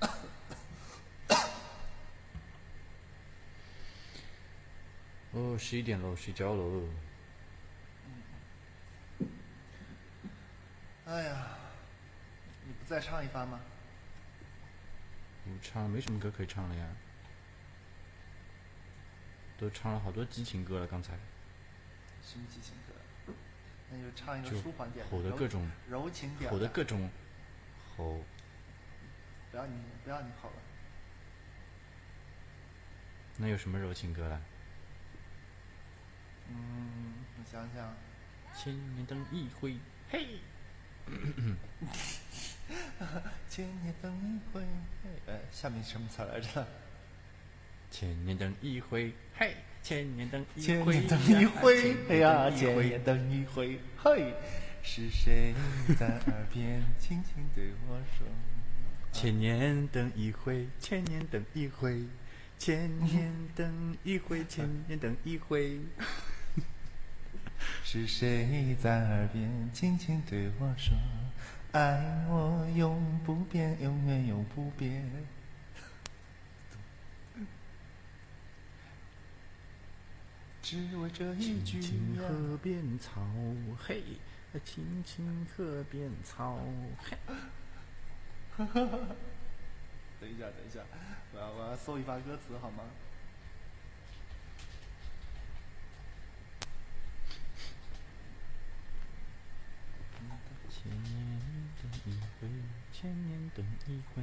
哦，十一点喽，睡觉喽。哎呀，你不再唱一番吗？不唱，没什么歌可以唱了呀，都唱了好多激情歌了，刚才什么激情歌？那就唱一个就舒缓点吼的各种柔情点吼的各种吼，不要你不要你吼了，那有什么柔情歌了？嗯，我想想，千年等一回，嘿 千年等一回，呃，下面什么词来着？千年等一回，嘿，千年等一千回，年等一回，哎呀，千千年等一回，嘿，是谁在耳边轻轻对我说？千年等一回，千年等一回，千年等一回，千年等一回。是谁在耳边轻轻对我说：“爱我永不变，永远永不变。”只为这一句青青呀河边草，嘿，青青河边草，嘿。等一下，等一下，我要我要搜一发歌词好吗？千年等一回，千年等一回，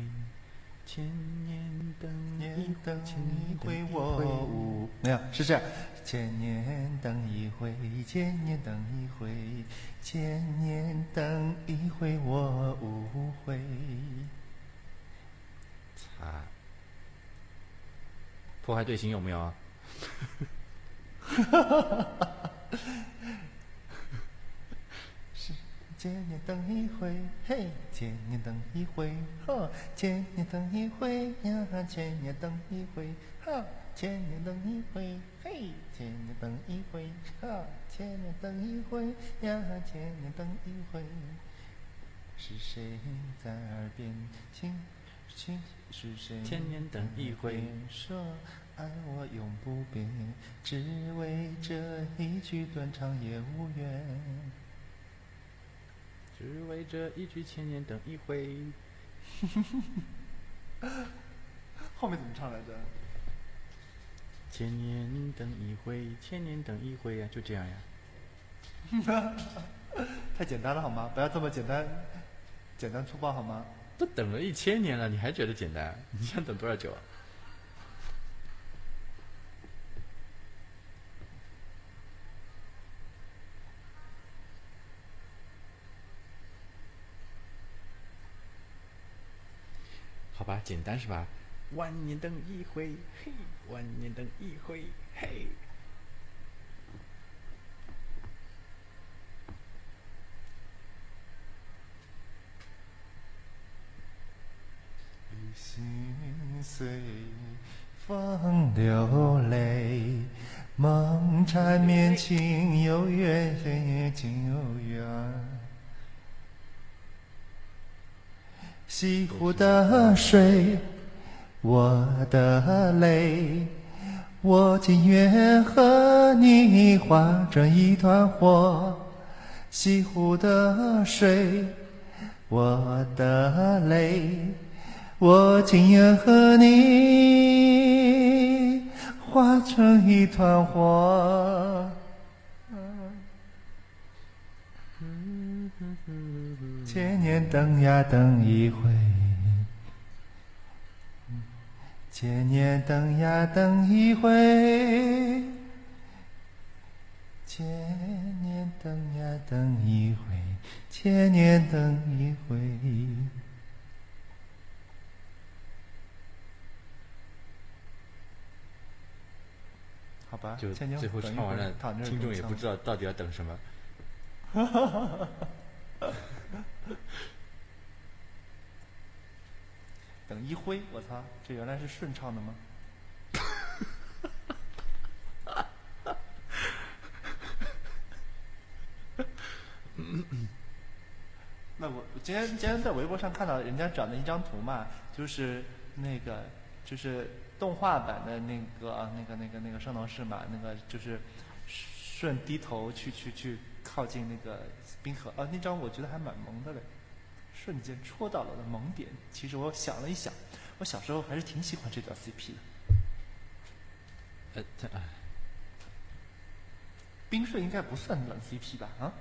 千年等一回，等千一年等一回我。无没有是这样，千年等一回，千年等一回，千年等一回我无悔。擦！破坏队形有没有啊？哈哈哈哈哈千年等一回，嘿，千年等一回，哈，千年等一回呀，千年等一回，哈，千年等一回，嘿，千年等一回，哈，千年等一回呀，千年等一回。是谁在耳边轻轻？是谁千年等一回说爱我永不变，只为这一句断肠也无缘。只为这一句千年等一回。后面怎么唱来着？千年等一回，千年等一回呀，就这样呀。太简单了好吗？不要这么简单，简单粗暴好吗？都等了一千年了，你还觉得简单？你想等多少久啊？好吧，简单是吧？万年等一回，嘿，万年等一回，嘿。心碎，风流泪，梦缠绵，情有缘，情有缘。西湖的水，我的泪，我情愿和你化成一团火。西湖的水，我的泪。我情愿和你化成一团火，千年等呀等一回，千年等呀等一回，千年等呀等一回，千年等一回。好吧，就最后唱完了听众也不知道到底要等什么。等一挥，我操，这原来是顺畅的吗？那我今天今天在微博上看到人家转的一张图嘛，就是那个就是动画版的那个那个那个那个圣斗士嘛，那个就是顺低头去去去靠近那个冰河，啊，那张我觉得还蛮萌的嘞。瞬间戳到了我的萌点。其实我想了一想，我小时候还是挺喜欢这段 CP 的。呃，这哎，冰顺应该不算冷 CP 吧？啊？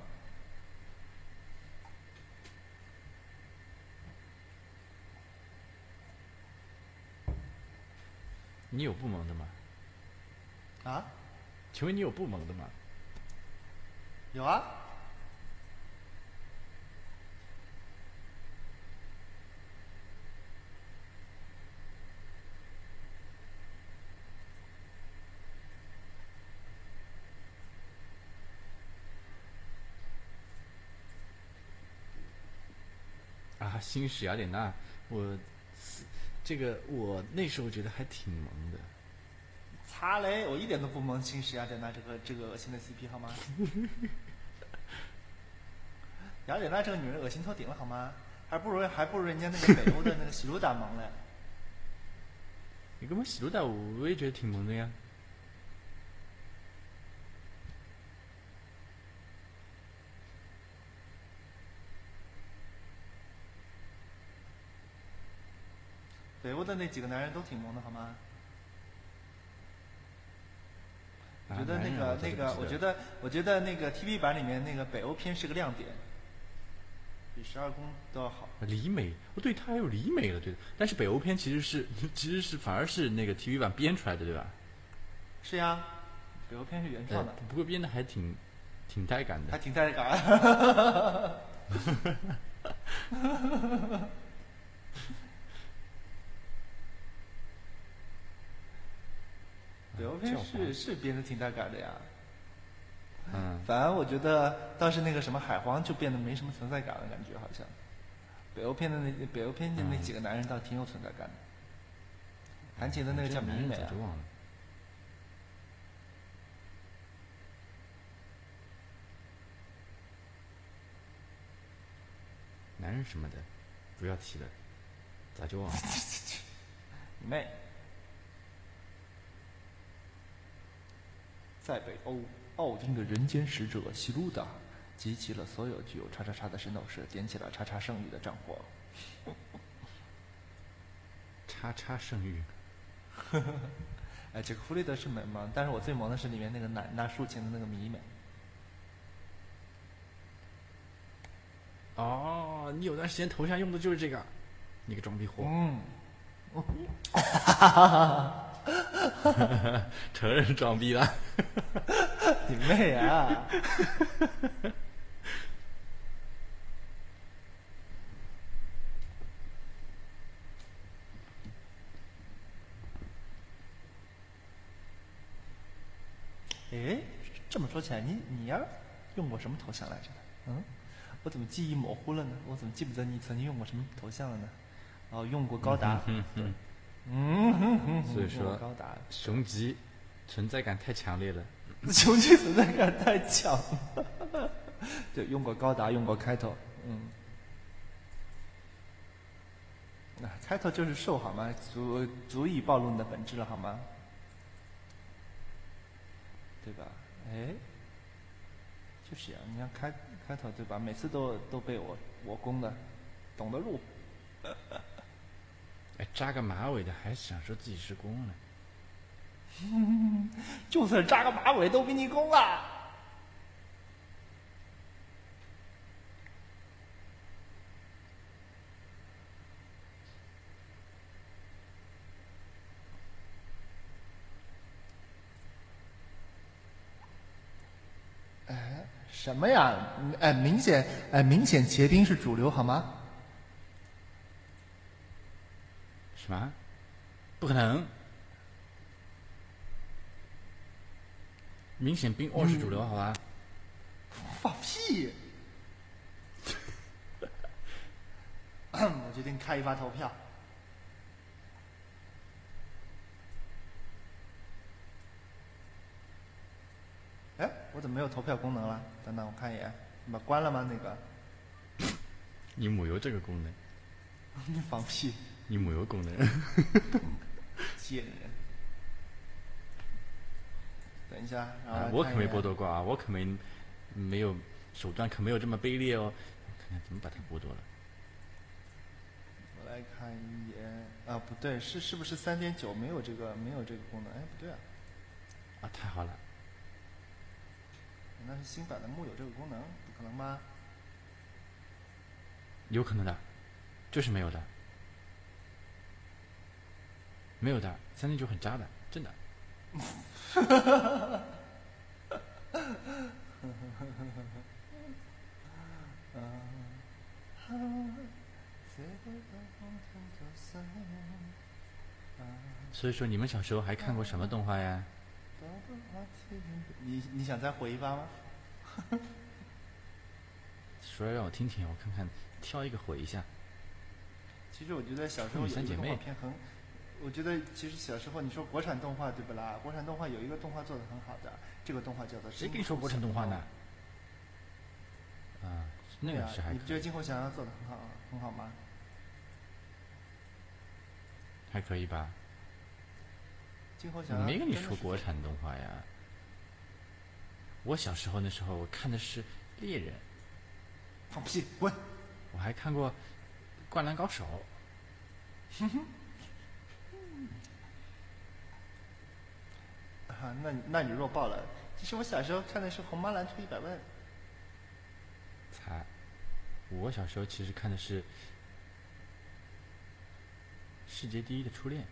你有不萌的吗？啊？请问你有不萌的吗？有啊？啊，新史雅典娜，我这个我那时候觉得还挺萌的。擦嘞！我一点都不萌新史雅典娜这个这个恶心的 CP 好吗？雅典娜这个女人恶心透顶了好吗？还不如还不如人家那个北欧的那个喜鲁达萌嘞。你跟我喜鲁达，我我也觉得挺萌的呀。北欧的那几个男人都挺萌的好吗？我觉得那个、那个，我觉得得我觉得那个 TV 版里面那个北欧篇是个亮点，比十二宫都要好。李美，哦，对，他还有李美了，对。但是北欧篇其实是 其实是反而是那个 TV 版编出来的，对吧？是呀，北欧篇是原创的，呃不过编的还挺挺带感的。还挺带感。北欧篇叫是是编的挺带感的呀。嗯，反而我觉得倒是那个什么海皇就变得没什么存在感了，感觉好像。北欧片的那北欧片的那几个男人倒挺有存在感的。弹琴的那个叫这明美啊早就，忘了。男人什么的，不要提了，早就忘了。你妹！在北欧，奥丁的人间使者希鲁达集齐了所有具有叉叉叉的神斗士，点起了叉叉圣域的战火。叉叉圣域，哎，这个弗雷德是美吗？但是我最萌的是里面那个拿拿竖琴的那个迷妹。哦，你有段时间头像用的就是这个，你个装逼货，嗯，承认装逼了。你妹啊！哎，这么说起来，你你呀用过什么头像来着的？嗯，我怎么记忆模糊了呢？我怎么记不得你曾经用过什么头像了呢？哦，用过高达。嗯哼，嗯哼哼，所以说高达。雄鸡存在感太强烈了。雄鸡存在感太强了。对，用过高达，用过开头，嗯，那、开头就是瘦好吗？足足以暴露你的本质了好吗？对吧？哎，就是呀、你看开开头对吧？每次都都被我我攻的，懂得路。哎，扎个马尾的还想说自己是公呢？就算扎个马尾都比你公啊！哎，什么呀？嗯哎，明显，哎，明显结冰是主流好吗？什么？不可能！明显冰二是主流，好吧？放屁！我决定开一发投票。哎，我怎么没有投票功能了？等等，我看一眼，你把关了吗？那个，你母油这个功能，你 放屁，你木有功能，贱人！等一下，啊我可没剥夺过啊，我可没没有手段，可没有这么卑劣哦。看看怎么把它剥夺了。我来看一眼，啊，不对，是是不是三点九没有这个没有这个功能？哎，不对啊，啊，太好了！那是新版的木有这个功能，不可能吧？有可能的，就是没有的，没有的，三零九很渣的，真的。所以说，你们小时候还看过什么动画呀？你你想再回一发吗？说来让我听听，我看看，挑一个回一下。其实我觉得小时候有一个动三姐妹画片很，我觉得其实小时候你说国产动画对不啦？国产动画有一个动画做的很好的，这个动画叫做《谁跟你说国产动画呢？啊，那个是还可以，你不觉得《金虎降妖》做的很好很好吗？还可以吧？金虎降妖没跟你说国产动画呀。我小时候那时候，我看的是猎人，放屁滚！我还看过《灌篮高手》。啊，那你那你弱爆了。其实我小时候看的是《红妈蓝出一百问》，才，我小时候其实看的是《世界第一的初恋 》。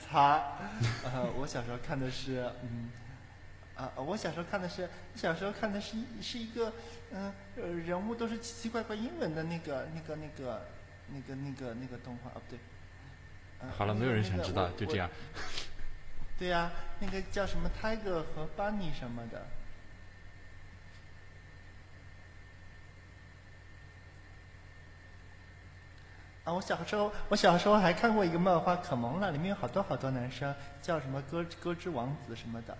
才，呃，我小时候看的是，嗯，啊，我小时候看的是，小时候看的是是一个，嗯、呃，人物都是奇奇怪怪英文的那个那个那个那个那个那个动画，啊，不对。呃好了，没有人想知道，就这样。对呀、那个叫什么 Tiger 和 Bunny 什么的。啊，我小时候，我小时候还看过一个漫画，可萌了，里面有好多好多男生，叫什么歌歌之王子什么的。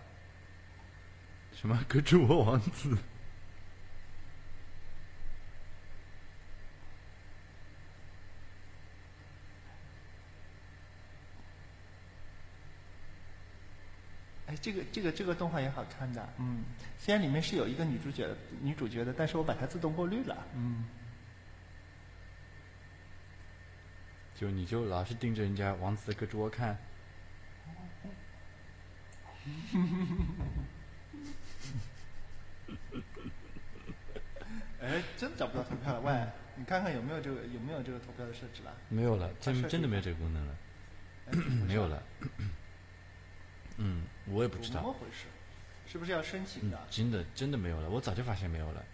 什么歌之我王子？哎，这个这个这个动画也好看的，嗯，虽然里面是有一个女主角女主角的，但是我把它自动过滤了，嗯。就你就老是盯着人家王子的胳肢窝看，哎，真找不到投票了，喂，你看看有没有这个有没有这个投票的设置了？没有了，真真的没有这个功能了，没有了。嗯，我也不知道，怎么回事？是不是要申请嗯的？，真的真的没有了，我早就发现没有了。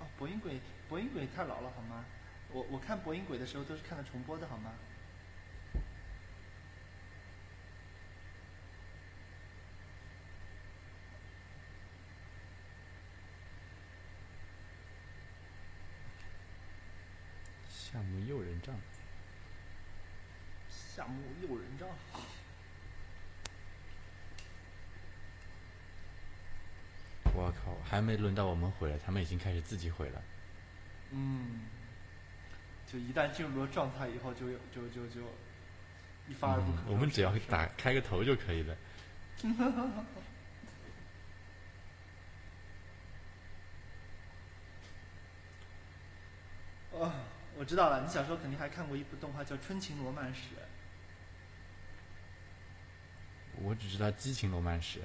哦，播音轨，播音轨太老了好吗？我我看播音轨的时候都是看的重播的好吗？夏目诱人帐，夏目诱人帐。我靠，还没轮到我们毁了，他们已经开始自己毁了。嗯，就一旦进入了状态以后就，有就就就一发而不可、嗯我们只要打开个头就可以了。哦，我知道了，你小时候肯定还看过一部动画叫《春情罗曼史》。我只知道激情罗曼史。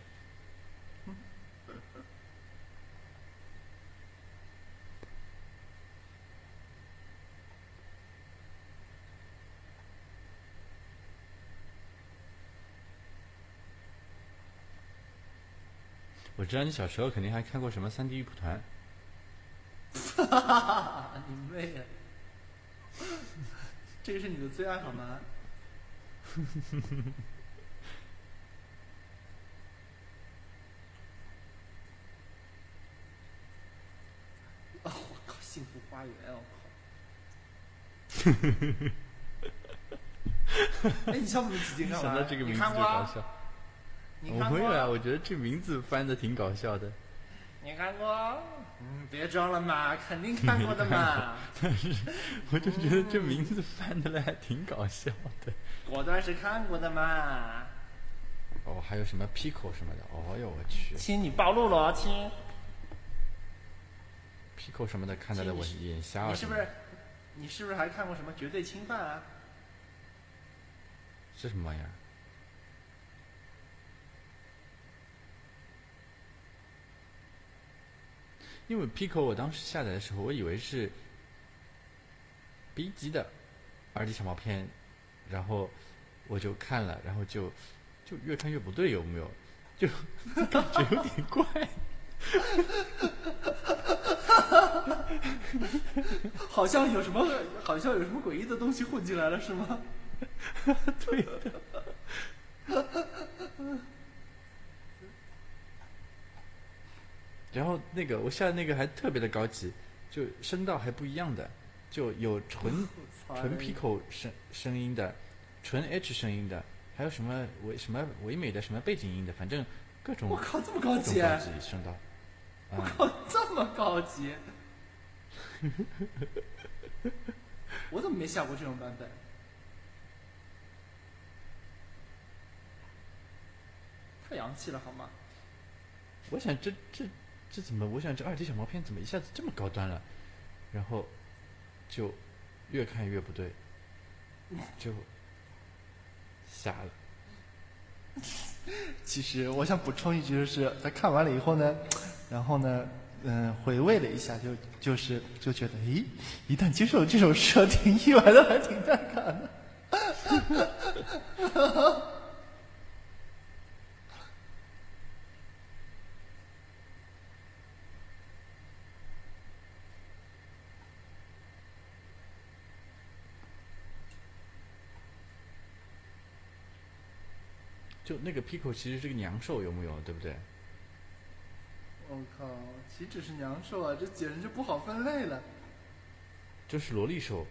知道你小时候肯定还看过什么三 D 玉蒲团，哈哈哈你妹呀！这个是你的最爱好吗？啊、我靠！幸福花园，我靠！哎，你笑那么起劲干嘛？想到这个名字你看过啊？就搞笑。你看过啊？我会啊，我觉得这名字翻的挺搞笑的。你看过？嗯，别装了嘛，肯定看过的嘛。但是我就觉得这名字翻的还挺搞笑的。果断是看过的嘛。哦，还有什么 Pico 什么的，哦呦我去亲，你暴露了，亲。，Pico 什么的看到的我眼瞎了。你是不是？你是不是还看过什么绝对侵犯啊？是什么玩意儿？因为 Pico 我当时下载的时候，我以为是 B 级的二 D 小毛片，然后我就看了，然后就就越看越不对，有没有？就 感觉有点怪。好像有什么，好像有什么诡异的东西混进来了，是吗？对的。然后那个我下的那个还特别的高级，就声道还不一样的，就有纯 纯 Pico 声声音的，纯 H 声音的，还有什么唯什么唯美的什么背景音的，反正各种我靠，这么高级！各种高级声道。我啊、靠，这么高级！我怎么没下过这种版本？太洋气了，好吗？我想这这这怎么？我想这二 D 小毛片怎么一下子这么高端了？然后就越看越不对，就瞎了。其实我想补充一句，就是在看完了以后呢，然后呢，嗯，回味了一下，就就是就觉得，咦，一旦接受这种设定，意外的还挺带感的。就那个 Pico 其实是个娘兽，有木有？对不对？我靠，岂止是娘兽啊，这简直就不好分类了。就是萝莉兽。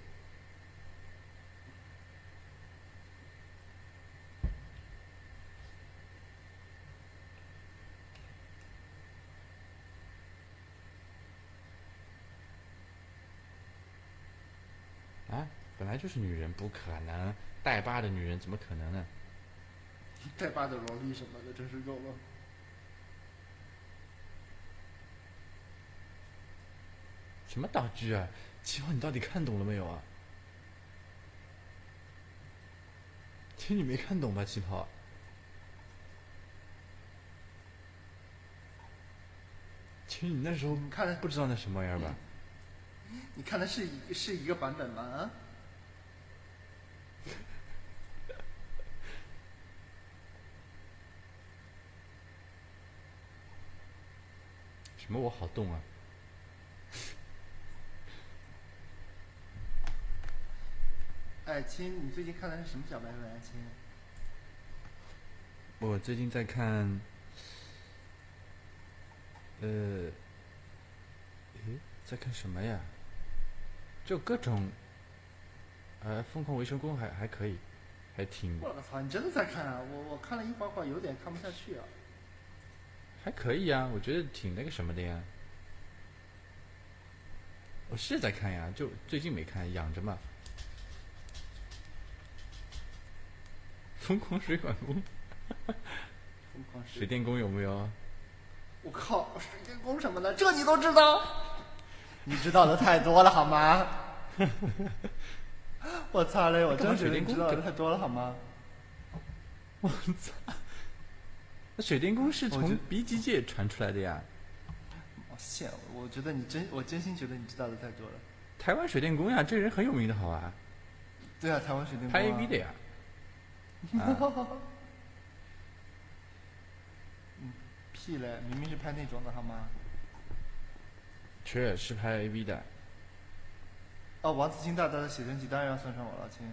啊，本来就是女人，不可能带把的女人怎么可能呢？带把的萝莉什么的，真是够了。什么道具啊？七号，你到底看懂了没有啊？其实你没看懂吧，旗袍？其实你那时候你看不知道那什么玩意儿吧？你看的是一是一个版本吗？啊？什么？我好动啊！哎，亲，你最近看的是什么小白文啊，亲？我最近在看，呃，诶，在看什么呀？就各种，呃，疯狂维修工还还可以，还挺我操，你真的在看啊？我我看了一会儿会儿，有点看不下去啊。还可以啊，我觉得挺那个什么的呀。我是在看呀，就最近没看，养着嘛。疯狂水管工，疯狂水电工有没有？我靠，水电工什么的，这你都知道？你知道的太多了好吗？我擦嘞！我真觉得你知道的太多了好吗？我操！那水电工是从 B 级界传出来的呀。我羡我觉得你真，我真心觉得你知道的太多了。台湾水电工呀，这人很有名的好吧？对啊，台湾水电工、啊。拍 AV 的呀。嗯，屁嘞！明明是拍那种的好吗？确是拍 AV 的。哦，王子清大大的写真集当然要送上我了，亲。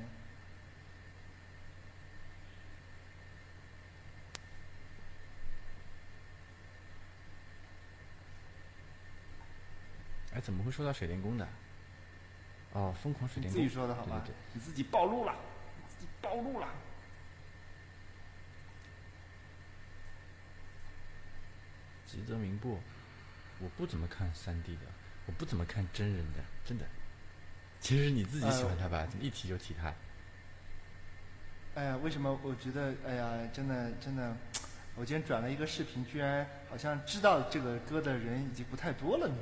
哎，怎么会说到水电工的？哦，疯狂水电工。自己说的好吧？对对对你自己暴露了，自己暴露了。吉泽明步，我不怎么看三 D 的，我不怎么看真人的，真的。其实你自己喜欢他吧？怎么一提就提他？哎呀，为什么我觉得哎呀，真的真的，我今天转了一个视频，居然好像知道这个歌的人已经不太多了呢，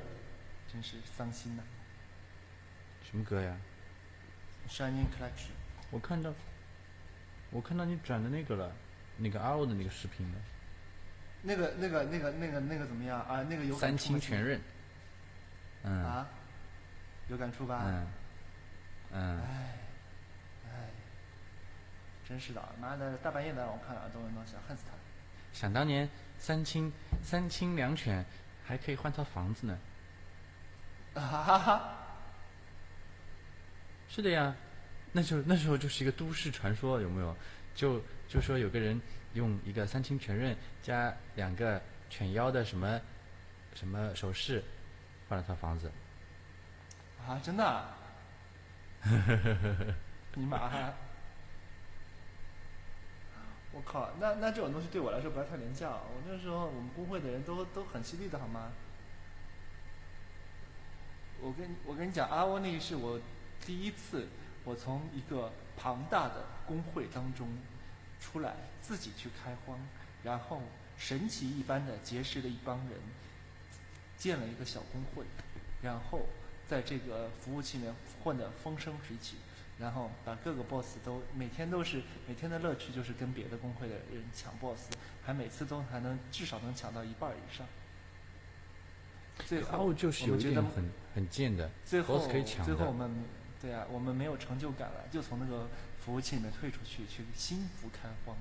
真是伤心呐。什么歌呀？Shining Collection。我看到，我看到你转的那个了，那个 RO 的那个视频了。那个、那个、那个、那个、那个怎么样啊？那个有感三清全任。嗯。啊，有感触吧？嗯。嗯。唉，唉，真是的，妈的，大半夜的让我看啊，东文东西，恨死他了。想当年三清三清两犬还可以换套房子呢。啊哈哈哈！是的呀，那就那时候就是一个都市传说，有没有？就就说有个人用一个三清全刃加两个犬妖的什么什么首饰换了套房子。啊，真的啊？你妈哈！我靠，那那这种东西对我来说不要太廉价。我那时候我们工会的人都都很犀利的好吗？我跟我跟你讲，阿窝那个是我第一次，我从一个庞大的工会当中出来，自己去开荒，然后神奇一般的结识了一帮人，建了一个小工会，然后在这个服务器里面混得风生水起，然后把各个 boss 都每天都是每天的乐趣就是跟别的工会的人抢 boss，还每次都还能至少能抢到一半以上。最后哦，就是有我觉得一点很很贱的最后可以抢的。最后我们对啊，我们没有成就感了，就从那个服务器里面退出去，去新服开荒，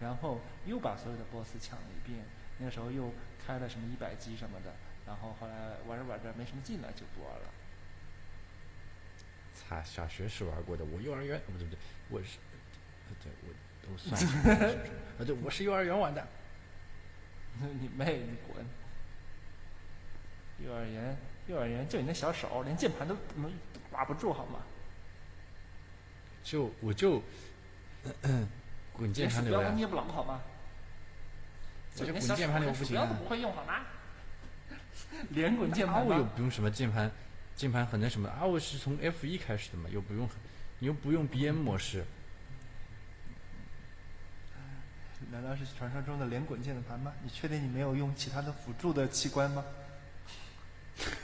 然后又把所有的 boss 抢了一遍。那个时候又开了什么一百级什么的，然后后来玩着玩着没什么劲了，就不玩了。擦，小学是玩过的，我幼儿园不对不对，我是，呃对我都算进去了，是不 是？啊，对，我是幼儿园玩的。你妹，你滚！幼儿园，幼儿园就你那小手，连键盘都能把不住好吗？就我就 滚键盘流呀，标都捏不牢好吗？我就滚键盘流连鼠标都不行啊。不会用好吗？连滚键啊，盘吗？我又不用什么键盘，键盘很那什么啊，我是从 F 一开始的嘛，又不用，你又不用 BM 模式，难道是传说中的连滚键盘吗？你确定你没有用其他的辅助的器官吗？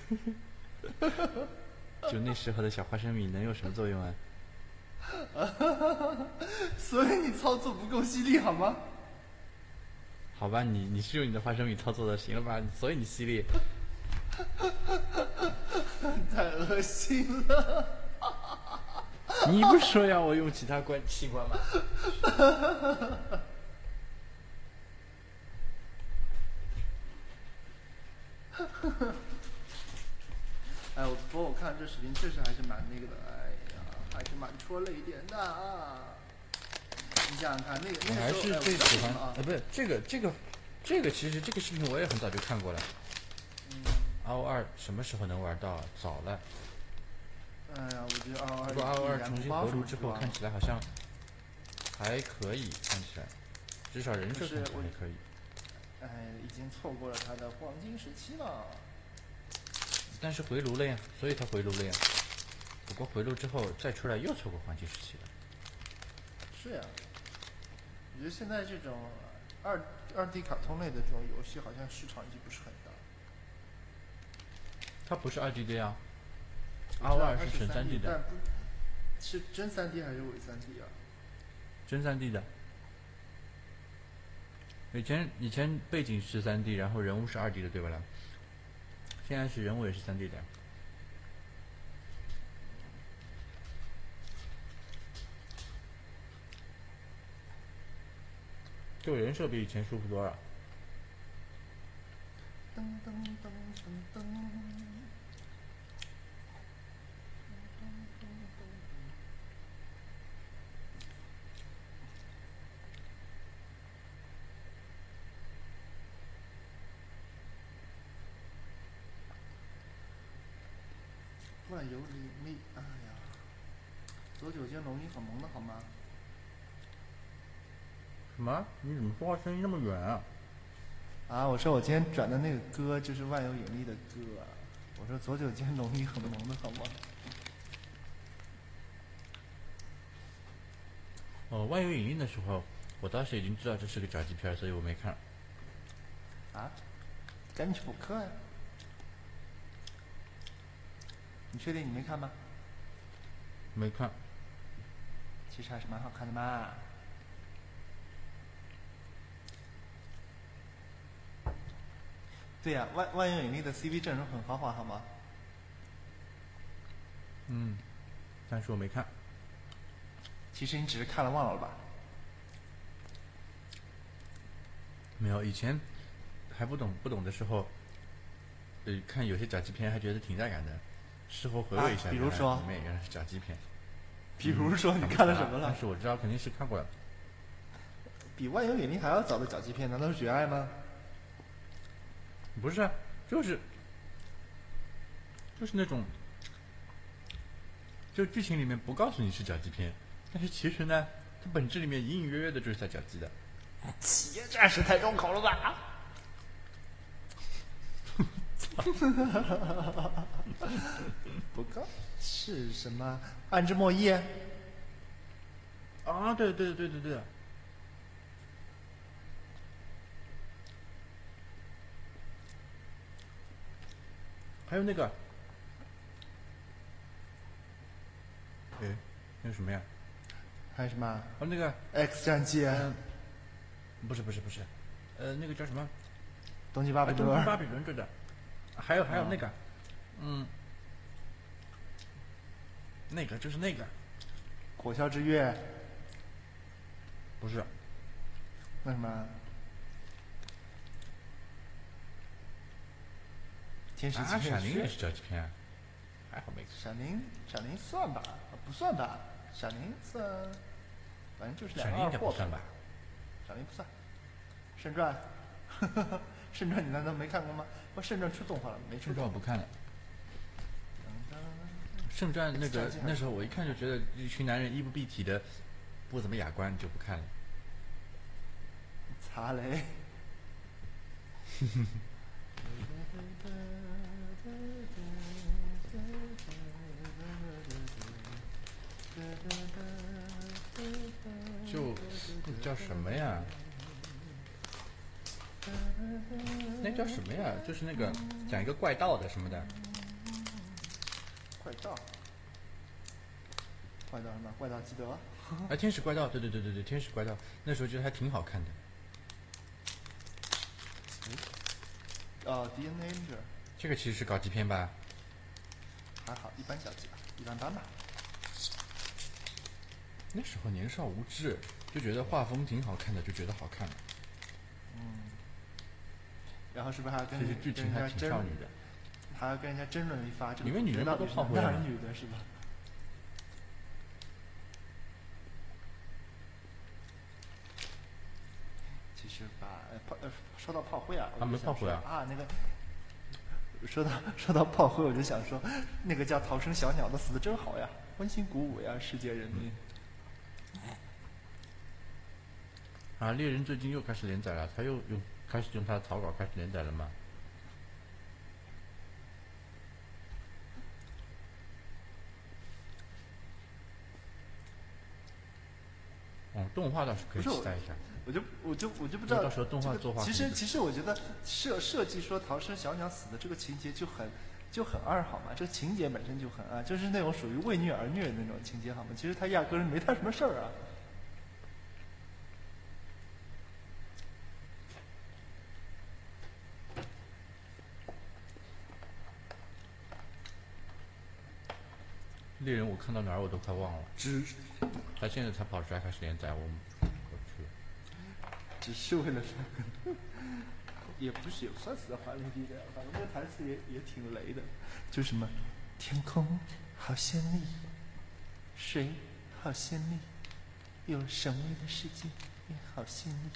就那时候的小花生米能有什么作用啊？所以你操作不够犀利好吗？好吧，你你是用你的花生米操作的，行了吧？所以你犀利。太恶心了！你不是说要我用其他关器官吗？哎，我不过我看这视频确实还是蛮那个的，哎呀，还是蛮戳泪点的啊！你想想看，那个我还是最喜欢，我呃，知道不是这个这个这个，其实这个视频我也很早就看过了。RO 二什么时候能玩到啊？早了。哎呀，我觉得二二不过 RO 二重新回炉之后，看看起来好像还可以，看起来至少人设还可以。哎，已经错过了他的黄金时期了。但是回炉了呀，所以他回炉了呀。不过回炉之后再出来又错过黄金时期了。是呀，我觉得现在这种二二 D 卡通类的这种游戏，好像市场已经不是很大。它不是二 D 的呀我知道，RO 二是纯三 D 的，但不是真三 D 还是伪三 D 啊？真三 D 的。以前以前背景是三 D，然后人物是二 D 的，对吧啦？现在是人物也是三 D 的。就人设比以前舒服多了。噔噔噔噔噔。万有引力，哎呀，左九间龙音很萌的好吗？什么？你怎么说话声音那么远啊？啊，我说我今天转的那个歌就是万有引力的歌啊。我说左九间龙音很萌的好吗？哦，万有引力的时候，我当时已经知道这是个炸鸡片，所以我没看。啊？赶紧去补课呀！你确定你没看吗？没看。其实还是蛮好看的嘛。对呀、万万有引力的 CV 阵容很豪华，好吗？嗯，但是我没看。其实你只是看了忘了吧？没有，以前还不懂不懂的时候，呃，看有些假期片还觉得挺带感的，事后回味一下，啊 比如说里面原来是假鸡片。比如说你看了什么了但？是我知道肯定是看过了。比万有引力还要早的脚击片，难道是绝爱吗？不是啊，就是就是那种，就剧情里面不告诉你是脚鸡片，但是其实呢，它本质里面隐隐约约的就是在脚鸡的。企业战士太重口了吧？不告是什么？暗之末裔？啊，对对对对对。还有那个，哎，那个什么呀？还有什么哦，那个，X 战记？嗯，不是不是不是，呃，那个叫什么？东京巴啊，比伦？东京巴比伦对的。还有还有那个，嗯，那个就是那个，火啸之月？不是，那什么？天使啊，闪灵也是这几篇，还好没看。闪灵，闪灵算吧？啊不算吧？闪灵算？反正就是两个二货吧？闪灵不算。神传，圣传你难道没看过吗？不，圣传出动画了没？出圣动画。不看了。圣传那个那时候我一看就觉得一群男人衣不蔽体的，不怎么雅观，就不看了。擦嘞。就叫什么呀？那叫什么呀？就是那个讲一个怪盗的什么的，怪盗，怪盗什么？怪盗基德。哎，天使怪盗，对对对对对，天使怪盗，那时候觉得还挺好看的。哦，DNA 这这个其实是搞基片吧？还好，一般小级吧，一般般吧。那时候年少无知，就觉得画风挺好看的，就觉得好看了。然后是不是还要跟其实剧情还跟人家争挺少女的。还要跟人家争论一发？这个里面女人不都炮灰吗男女的是吧？其实吧，呃炮呃，说到炮灰啊，我没炮灰啊说啊，那个说到说到炮灰，我就想说，那个叫逃生小鸟的死的真好呀，温馨鼓舞呀，世界人民。啊，猎人最近又开始连载了，他又用开始用他的草稿开始连载了吗？哦，动画倒是可以期待一下。我就我就我就不知道，到时候动画这个作画其实其实我觉得设设计说逃生小鸟死的这个情节就很就很二好嘛，这个情节本身就很二，就是那种属于为虐而虐的那种情节好吗？其实他压根儿没他什么事儿啊。猎人我看到哪儿我都快忘了，只他现在才跑出来开始连载，我我去。只是为了那个，也不是也不算死的华丽丽的，反正那个台词也也挺雷的，就什么天空好绚丽，水好绚丽，有神威的世界也好绚丽。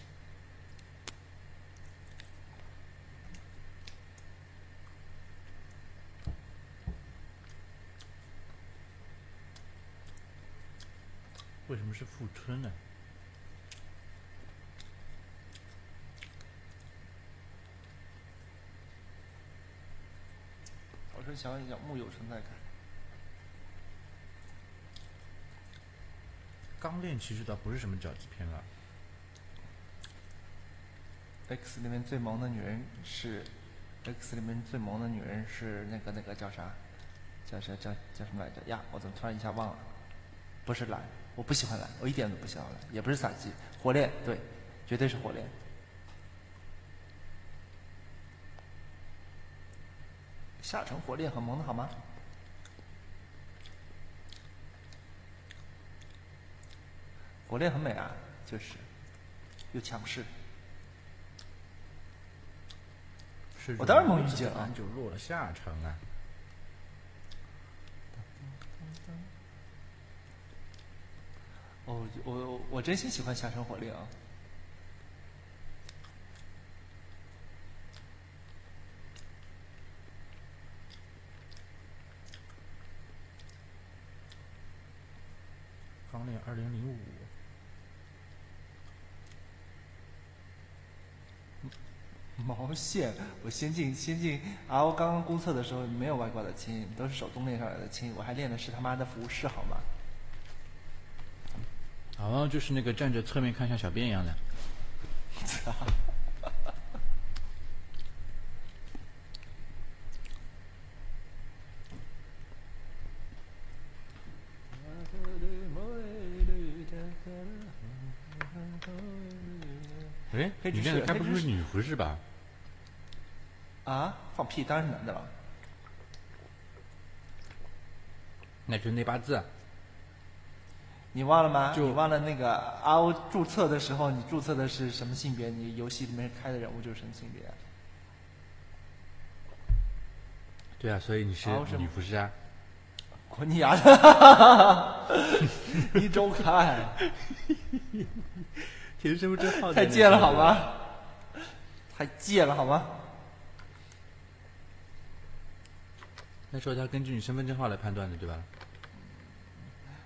为什么是富春呢？我说想一想，木有存在感。钢炼其实倒不是什么脚气片了，X 里面最萌的女人是，X 里面最萌的女人是那个那个叫啥？叫叫叫叫什么来着？呀，我怎么突然一下忘了？不是蓝，我不喜欢蓝，我一点都不喜欢蓝，也不是撒鸡，火炼，对，绝对是火炼。下沉火炼很萌的好吗？火炼很美啊，就是又强势。我当然能理解了然就落了下乘啊。哦，我我我真心喜欢下山火炼啊！钢炼二零零五，毛线！我先进先进啊！我刚刚公测的时候没有外挂的亲，都是手动练上来的亲，我还练的是他妈的服饰好吗？好像就是那个站着侧面看像小便一样的。哎，你练的事黑执事该不是女服饰吧？啊，放屁，当然是男的了。那就是那八字啊。你忘了吗？就你忘了那个 RO 注册的时候，你注册的是什么性别？你游戏里面开的人物就是什么性别？对啊，所以你是女服饰啊？滚你丫的！一周刊填身份证号太贱了好？吗？太贱了好吗？那时候他根据你身份证号来判断的，对吧？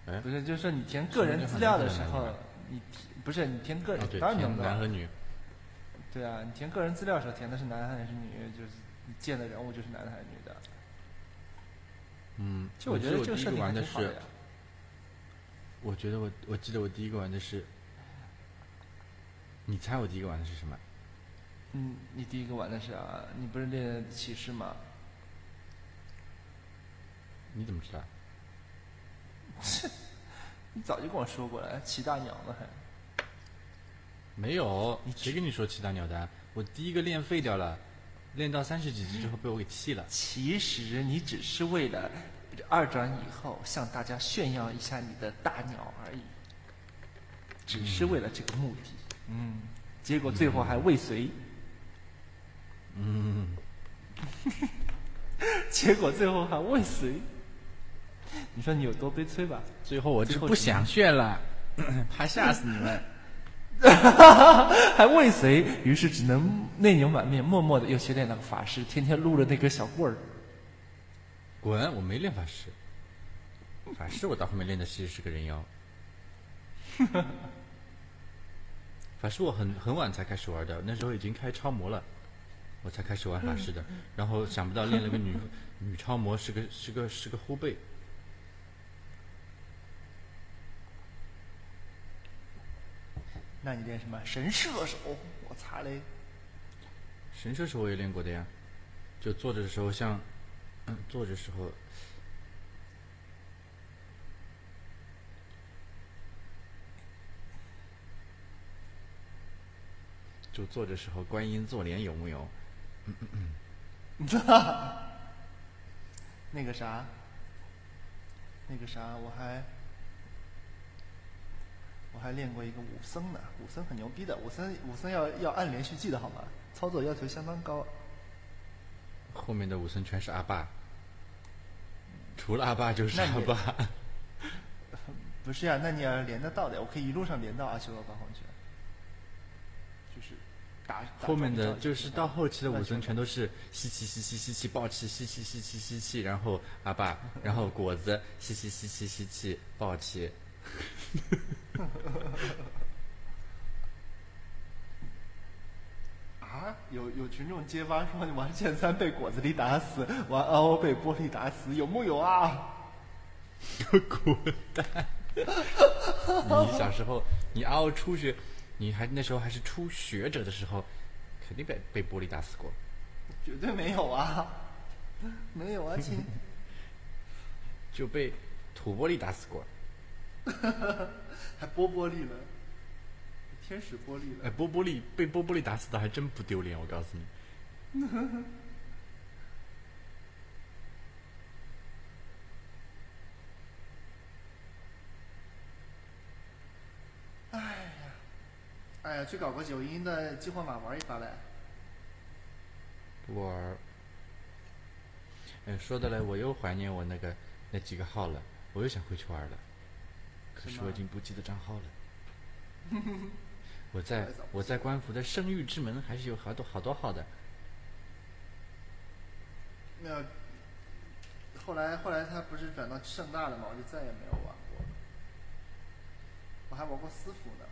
哎，不是，就是说你填个人资料的时候你填不是你填个哦，对，当然能的。填男和女。对啊，你填个人资料的时候填的是男还是女，就是你见的人物就是男的还是女的。嗯，其实我觉得这个设定玩的是挺好的呀。，我觉得我我记得我第一个玩的是，你猜我第一个玩的是什么？嗯，你第一个玩的是啊，你不是练骑士吗？你怎么知道？你早就跟我说过了，骑大鸟了还。没有你，谁跟你说骑大鸟的？我第一个练废掉了，练到三十几级之后被我给弃了。其实你只是为了二转以后向大家炫耀一下你的大鸟而已，只是为了这个目的。嗯，结果最后还未遂。嗯，结果最后还未遂。你说你有多悲催吧？最后我就不想炫了，怕吓死你们。还未遂，于是只能内牛满面，默默的又去练那个法师，天天撸着那根小棍儿。滚！我没练法师，法师我到后面练的其实是个人妖。法师我很很晚才开始玩的，那时候已经开超模了，我才开始玩法师的。然后想不到练了个女女超模，是个是个是个后背。那你练什么神射手？我擦嘞！神射手我也练过的呀，就坐着的时候像，嗯，坐着时候，就坐着时候观音坐莲有木有？嗯嗯嗯 那个啥，那个啥，我还我还练过一个武僧呢，武僧很牛逼的，武僧武僧要要按连续技的好吗？操作要求相当高。后面的武僧全是阿爸，除了阿爸就是阿爸。不是呀、那你要连得到的，我可以一路上连到阿修罗八荒去，就是打。打后面的就是到后期的武僧全都都是吸气吸气吸气爆气吸气吸气吸气，然后阿爸，然后果子吸气吸气吸气爆气。啊！有有群众揭发说，你玩剑三被果子狸打死，玩 RO 被玻璃打死，有木有啊？滚蛋！你小时候，你嗷初学，你还那时候还是初学者的时候，肯定被被玻璃打死过。绝对没有啊，没有啊，亲。就被土玻璃打死过。还波波利了，天使玻璃哎，波。波利被波波利打死的还真不丢脸，我告诉你。哎呀，哎呀去搞个九阴的激活码玩一发呗。不玩儿。哎，说的嘞，我又怀念我那个那几个号了，我又想回去玩了。可是我已经不记得账号了。我在我在官服的圣域之门还是有好多好多号的。没有，后来后来他不是转到盛大了嘛，我就再也没有玩过。我还玩过私服呢。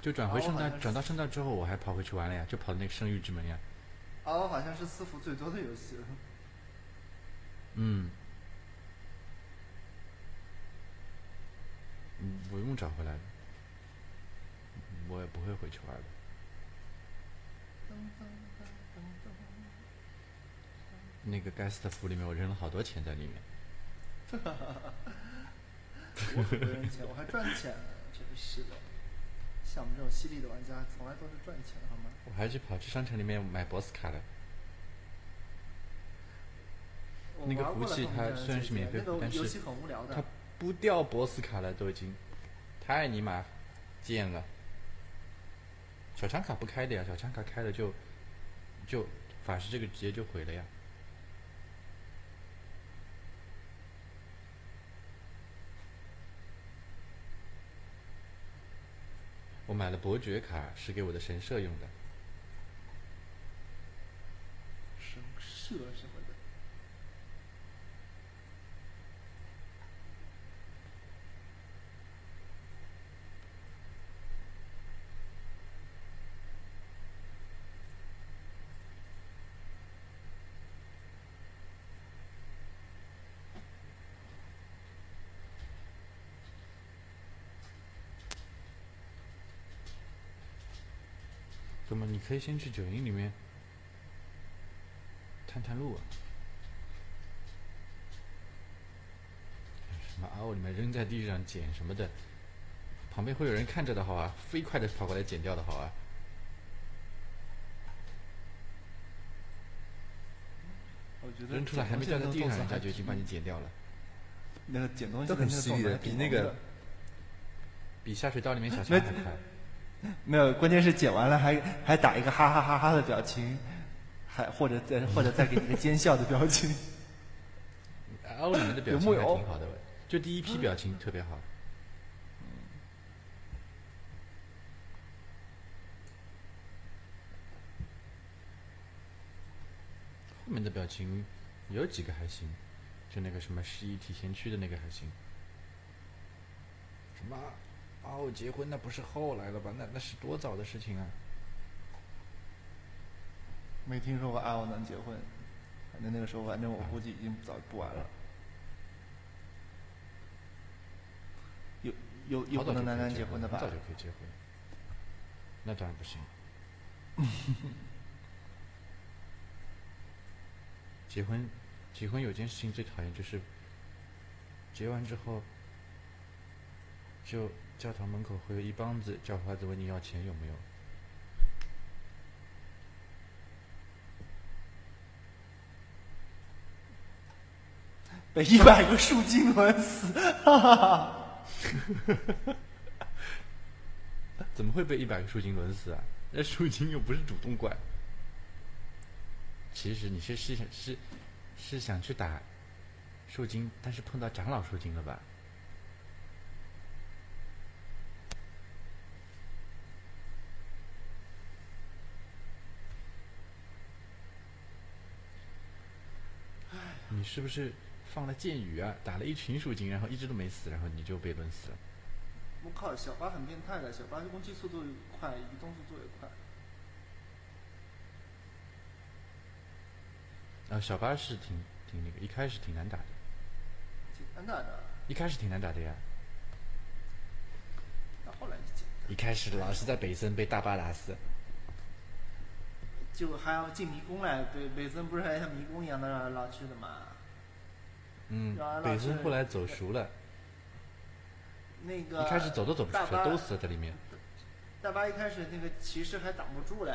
就转回圣诞，哦好像是转到圣诞之后，我还跑回去玩了呀，就跑那个圣域之门呀。哦，好像是私服最多的游戏了。嗯，嗯，不用找回来的，我也不会回去玩的。那个该死的服里面，我扔了好多钱在里面。我很不扔钱，我还赚钱了，真是的。像我们这种犀利的玩家，从来都是赚钱，好吗？我还去跑去商城里面买 BOSS 卡了。那个服务器它虽然是免费那个但是它。不掉 BOSS 卡了，都已经太尼玛贱了。小枪卡不开的呀，小枪卡开了就就法师这个直接就毁了呀。我买了伯爵卡，是给我的神社用的。神社什么的。哥们，你可以先去九营里面探探路啊。什么 RO 里面扔在地上捡什么的，旁边会有人看着的好啊，飞快的跑过来捡掉的好啊。我觉得扔出来还没掉在地上，人家就已经把你捡掉了，那个捡东西很犀利的动作还比那个比下水道里面小强还快。没有，关键是剪完了还还打一个哈哈哈哈的表情，还或者再或者再给你个奸笑的表情。RO 里面的表情还有木有挺好的，就第一批表情特别好。后面的表情有几个还行，就那个什么十一体前区的那个还行。什么？哦，结婚那不是后来了吧？那那是多早的事情啊！没听说过啊！我能结婚，反正那个时候，反正我估计已经早不玩了。有有有可能男男结结婚的吧？早就可以结婚。那当然不行。结婚，结婚有件事情最讨厌就是，结完之后，就教堂门口会有一帮子叫花子问你要钱有没有。被一百个树精轮死，哈哈哈！怎么会被一百个树精轮死啊？那树精又不是主动怪。其实你是是想是是想去打树精，但是碰到长老树精了吧？你是不是放了箭雨啊？打了一群树精，然后一只都没死，然后你就被抡死了？我靠，小八很变态的，小八攻击速度快，移动速度也快。啊，小八是挺挺那个，一开始挺难打的，简单打的，一开始挺难打的呀。到后来就简单，一开始老是在北森被大巴打死，就还要进迷宫来，对北森不是还像迷宫一样的绕来绕去的嘛？嗯，北老是森后来走熟了，那个一开始走都走不出去，都死在里面。大巴一开始那个骑士还挡不住嘞，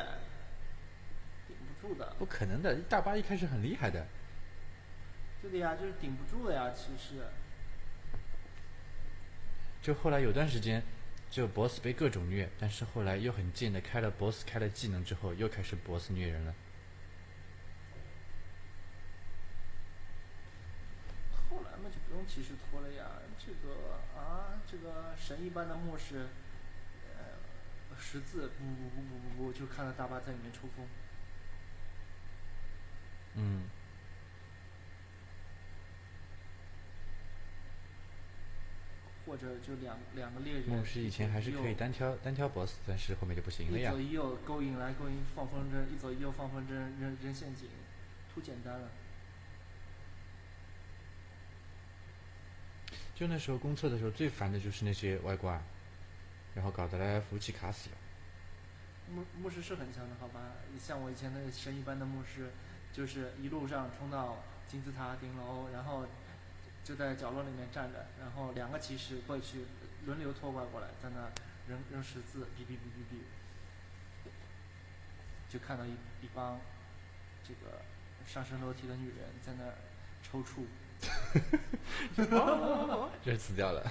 顶不住的。不可能的，大巴一开始很厉害的，对的呀，就是顶不住的呀，骑士。就后来有段时间，就 BOSS 被各种虐，但是后来又很贱的开了 BOSS 开了技能之后，又开始 BOSS 虐人了。后来嘛就不用骑士拖了呀，这个啊，这个神一般的牧师，呃，十字不不不不不不，就看到大巴在里面抽风。嗯，或者就两两个猎人，牧师以前还是可以单挑单挑 BOSS，但是后面就不行了呀一左。一右勾引来勾引放风筝，一左一右放风筝扔扔陷阱，图简单了。就那时候公测的时候最烦的就是那些外挂，然后搞得来服务器卡死了。牧牧师是很强的，好吧？像我以前那个神一般的牧师，就是一路上冲到金字塔顶楼，然后就在角落里面站着，然后两个骑士过去轮流拖怪过来，在那扔扔十字，哔哔哔哔哔，就看到一一帮这个上升楼梯的女人在那儿抽搐。就是死掉了。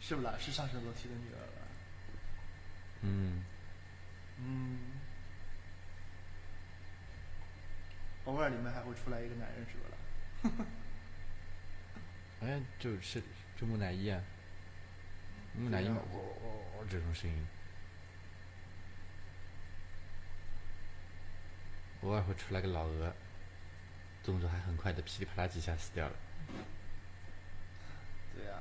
是不是？是上升楼梯的女儿了。嗯。嗯。偶尔里面还会出来一个男人，是不是？就是就木乃伊啊，木乃伊这种声音，偶尔会出来个老鹅，动作还很快的，噼里啪啦几下死掉了。对呀、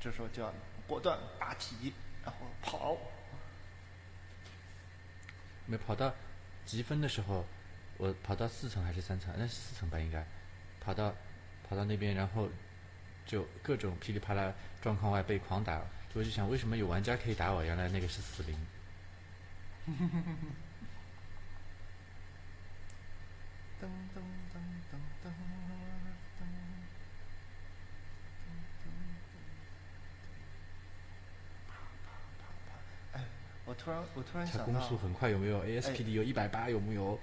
这时候就要果断拔蹄，然后跑。没跑到积分的时候，我跑到四层还是三层？那是四层吧，应该。跑到跑到那边，然后就各种噼里啪啦状况外被狂打，我就想为什么有玩家可以打我？原来那个是死灵。噔噔噔噔噔噔。哎，我突然我突然想到，攻速很快有没有？ASPD 有一百八有没有？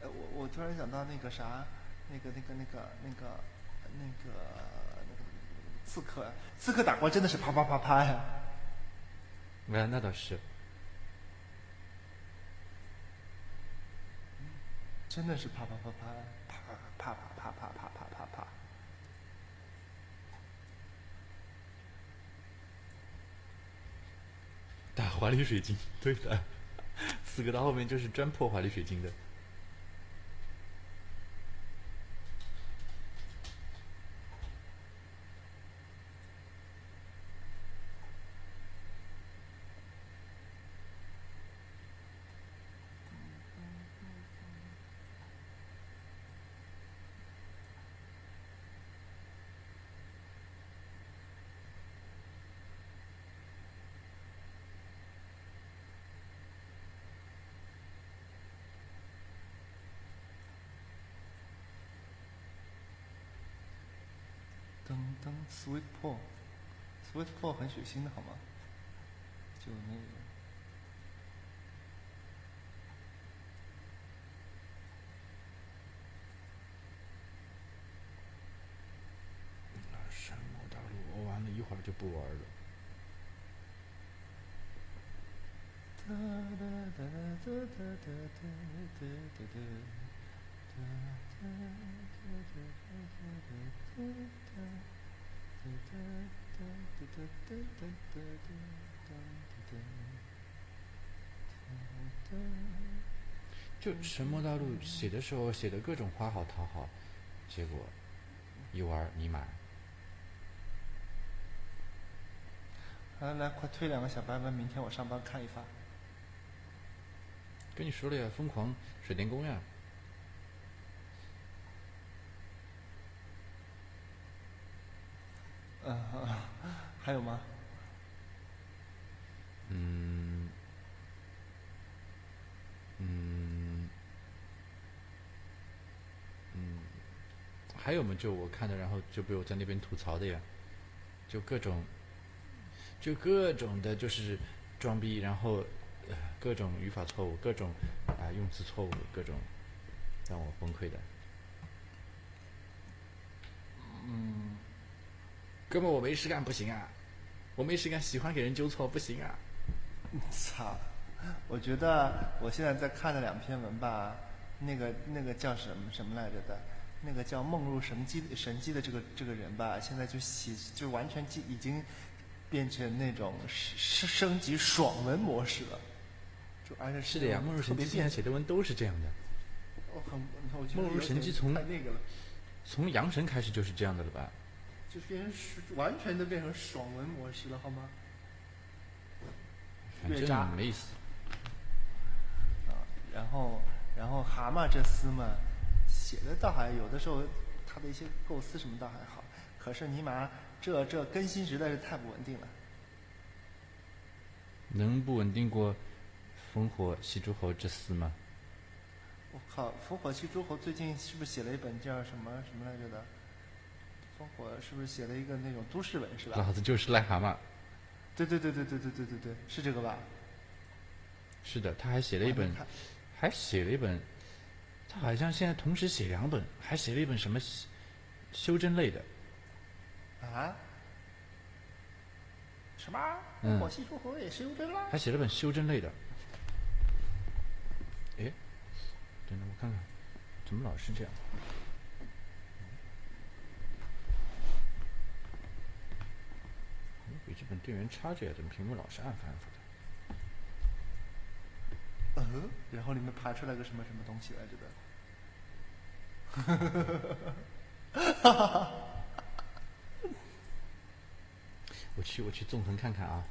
呃，我我突然想到那个啥，那个那个那个那个那个刺客，刺客打怪真的是啪啪啪啪呀！没有，那倒是。真的是啪啪啪啪啪啪啪啪啪啪啪啪啪。打华丽水晶，对的，四个到后面就是专破华丽水晶的。噔噔，Sweet Paw，Sweet Paw 很血腥的好吗？就那个。山魔大陆，我玩了一会儿就不玩了。哒哒哒哒哒哒哒哒哒哒。就神魔大陆写的时候写的各种花好讨好，结果一玩尼玛，来来，快推两个小白文，明天我上班看一发。跟你说了呀，疯狂水电工呀，嗯，还有吗？嗯，嗯，嗯，还有嘛？就我看的，然后就被我在那边吐槽的呀，就各种，就各种的，就是装逼，然后、呃、各种语法错误，各种啊、用词错误，各种让我崩溃的。嗯，哥们，我没事干不行啊！我没事干，喜欢给人纠错不行啊！操！我觉得我现在在看的两篇文吧，那个那个叫什么什么来着的，那个叫梦入神机神机的这个这个人吧，现在就喜就完全已已经变成那种升升级爽文模式了，就而且是的呀，梦入神机现在写的文都是这样的，我很我觉得梦入神机从太那个了，从阳神开始就是这样的了吧？就变成完全都变成爽文模式了，好吗？反越渣正没意思。啊，然后然后蛤蟆这厮嘛，写的倒还有的时候他的一些构思什么倒还好，可是尼玛这这更新实在是太不稳定了。能不稳定过烽火戏诸侯这厮吗？我靠，烽火戏诸侯最近是不是写了一本叫什么什么来着的？烽火是不是写了一个那种都市文是吧？老 子就是癞蛤蟆。对对对对对对对对对，是这个吧？是的，他还写了一本还写了一本，他好像现在同时写两本，还写了一本什么修修真类的。啊？什么？嗯我系出河也修真了？还写了本修真类的。哎，等等我看看，怎么老是这样？电源插着呀，怎么屏幕老是暗？嗯，然后里面爬出来个什么什么东西来着的？哈哈哈我去，我去纵横看看啊！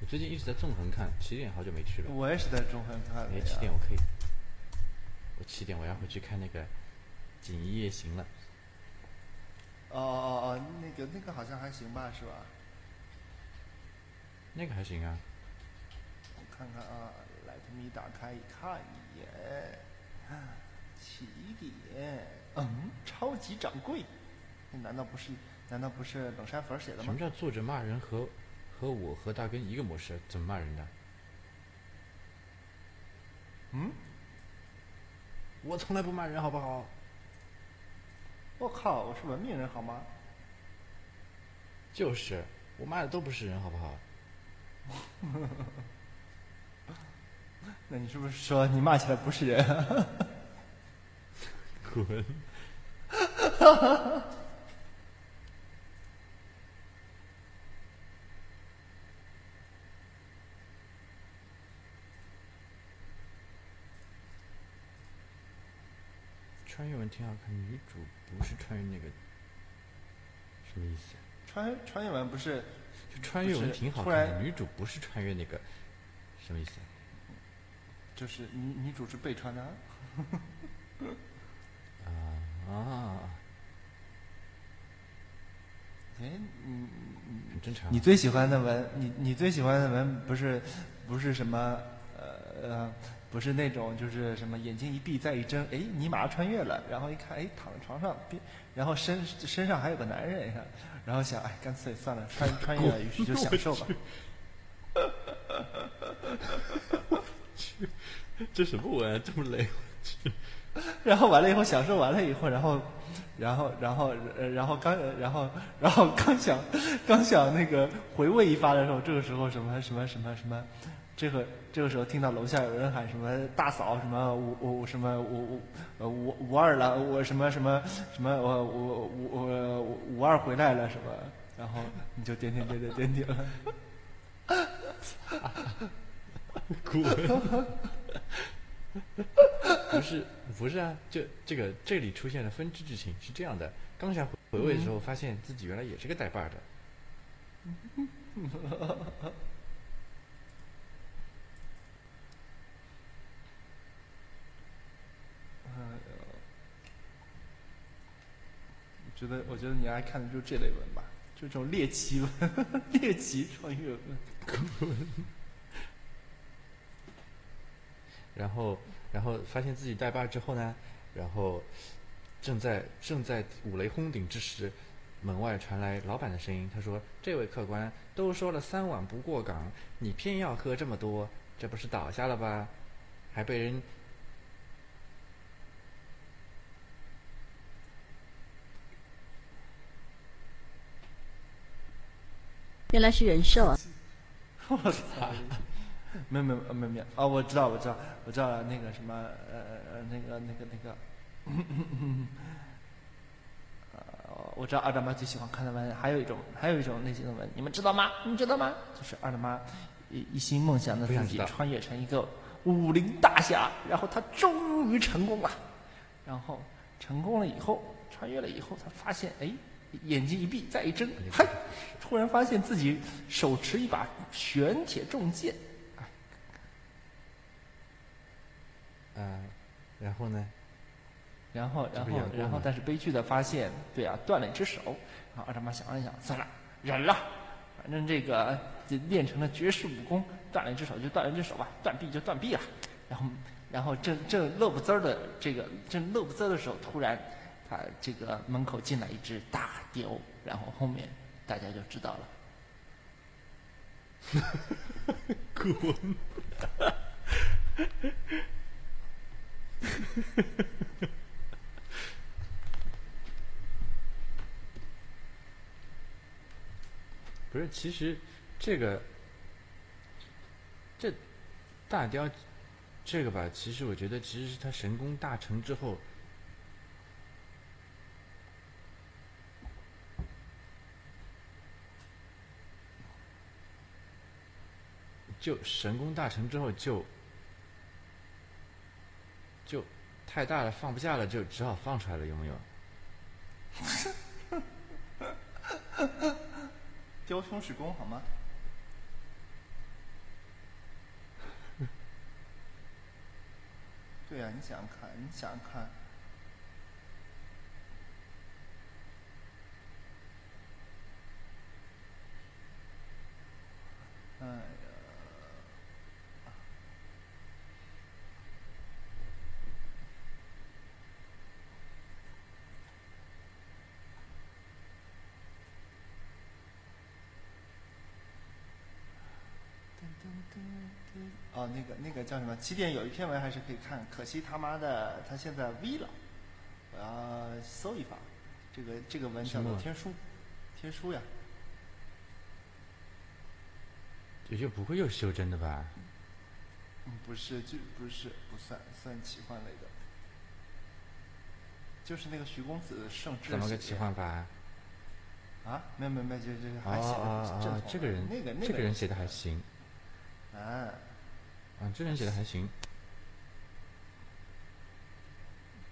我最近一直在纵横看，起点好久没去了。我也是在纵横看的哎，呀。起点我可以，我起点我要回去看那个《锦衣夜行》了。哦哦哦，那个那个好像还行吧，是吧？那个还行啊，我看看啊，Let me 打开看一眼，起点，嗯，超级掌柜，难道不是？难道不是冷山粉写的吗什么？叫作者骂人和和我和大根一个模式？怎么骂人的？嗯，我从来不骂人，好不好？我靠，我是文明人好吗？就是，我骂的都不是人，好不好？那你是不是说你骂起来不是人？滚！穿越文挺好看，女主不是穿越那个，什么意思？穿穿越文不是就穿越文挺好看的，女主不是穿越那个，什么意思？就是女女主是被穿的啊？啊，哎，你很正常啊。你最喜欢的文，你你最喜欢的文不是不是什么呃呃，不是那种就是什么眼睛一闭再一睁，哎，你马上穿越了，然后一看，哎，躺在床上，边然后身身上还有个男人，然后想，哎，干脆算了，穿穿越了，于是就享受吧。这什么文啊？这么雷！然后完了以后享受完了以后，然后，然后，然后，呃然后刚，然后，然后刚想，刚想那个回味一发的时候，这个时候什么什么什么什么，这个这个时候听到楼下有人喊什么大嫂什么五五什么五五呃五五二了，我什么什么什么我我我我五二回来了什么，然后你就点点点点点点了。滚！不是不是啊，就这个这里出现了分支剧情是这样的，刚想回味的时候，发现自己原来也是个带把儿我觉得我觉得你爱看的就是这类文吧，就这种猎奇文、猎奇穿越文。然后，然后发现自己带把之后呢，然后正在正在五雷轰顶之时，门外传来老板的声音，他说：“这位客官，都说了三碗不过岗，你偏要喝这么多，这不是倒下了吧？还被人原来是人兽啊！我操！没有没有没有没有啊！我知道我知道我知道了，那个什么呃呃那个那个那个，呃，我知道二大妈最喜欢看的文，还有一种还有一种类型的文，你们知道吗？你知道吗？就是二大妈一一心梦想的自己穿越成一个武林大侠，然后她终于成功了，然后成功了以后，穿越了以后，她发现哎。眼睛一闭，再一睁，嗨！突然发现自己手持一把玄铁重剑，啊，然后呢？然后，然后然后，但是悲剧的发现，对啊，断了一只手。然后二大妈想了想，算了，忍了，反正这个这练成了绝世武功，断了一只手就断了一只手吧，断臂就断臂了。然后，然后正正乐不滋儿的这个正乐不滋儿的时候，突然，他这个门口进来一只大雕，然后后面大家就知道了。滚！不不是，其实这个这大雕这个吧，其实我觉得其实是他神功大成之后，就神功大成之后就就太大了放不下了，就只好放出来了，有没有？雕兄使功好吗？对呀、你想想看，你想想看，哎呀，哦，那个那个叫什么？起点有一篇文还是可以看，可惜他妈的他现在 V 了，我要搜一发。这个这个文叫做天书，天书呀，也就不会又修真的吧？嗯，不是，就不是不算算奇幻类的，就是那个徐公子圣智怎么个奇幻法？啊？没有没有没有，就就啊还写的啊不是正统，啊这个人那个那这个人写的还行啊，啊，这人写的还行。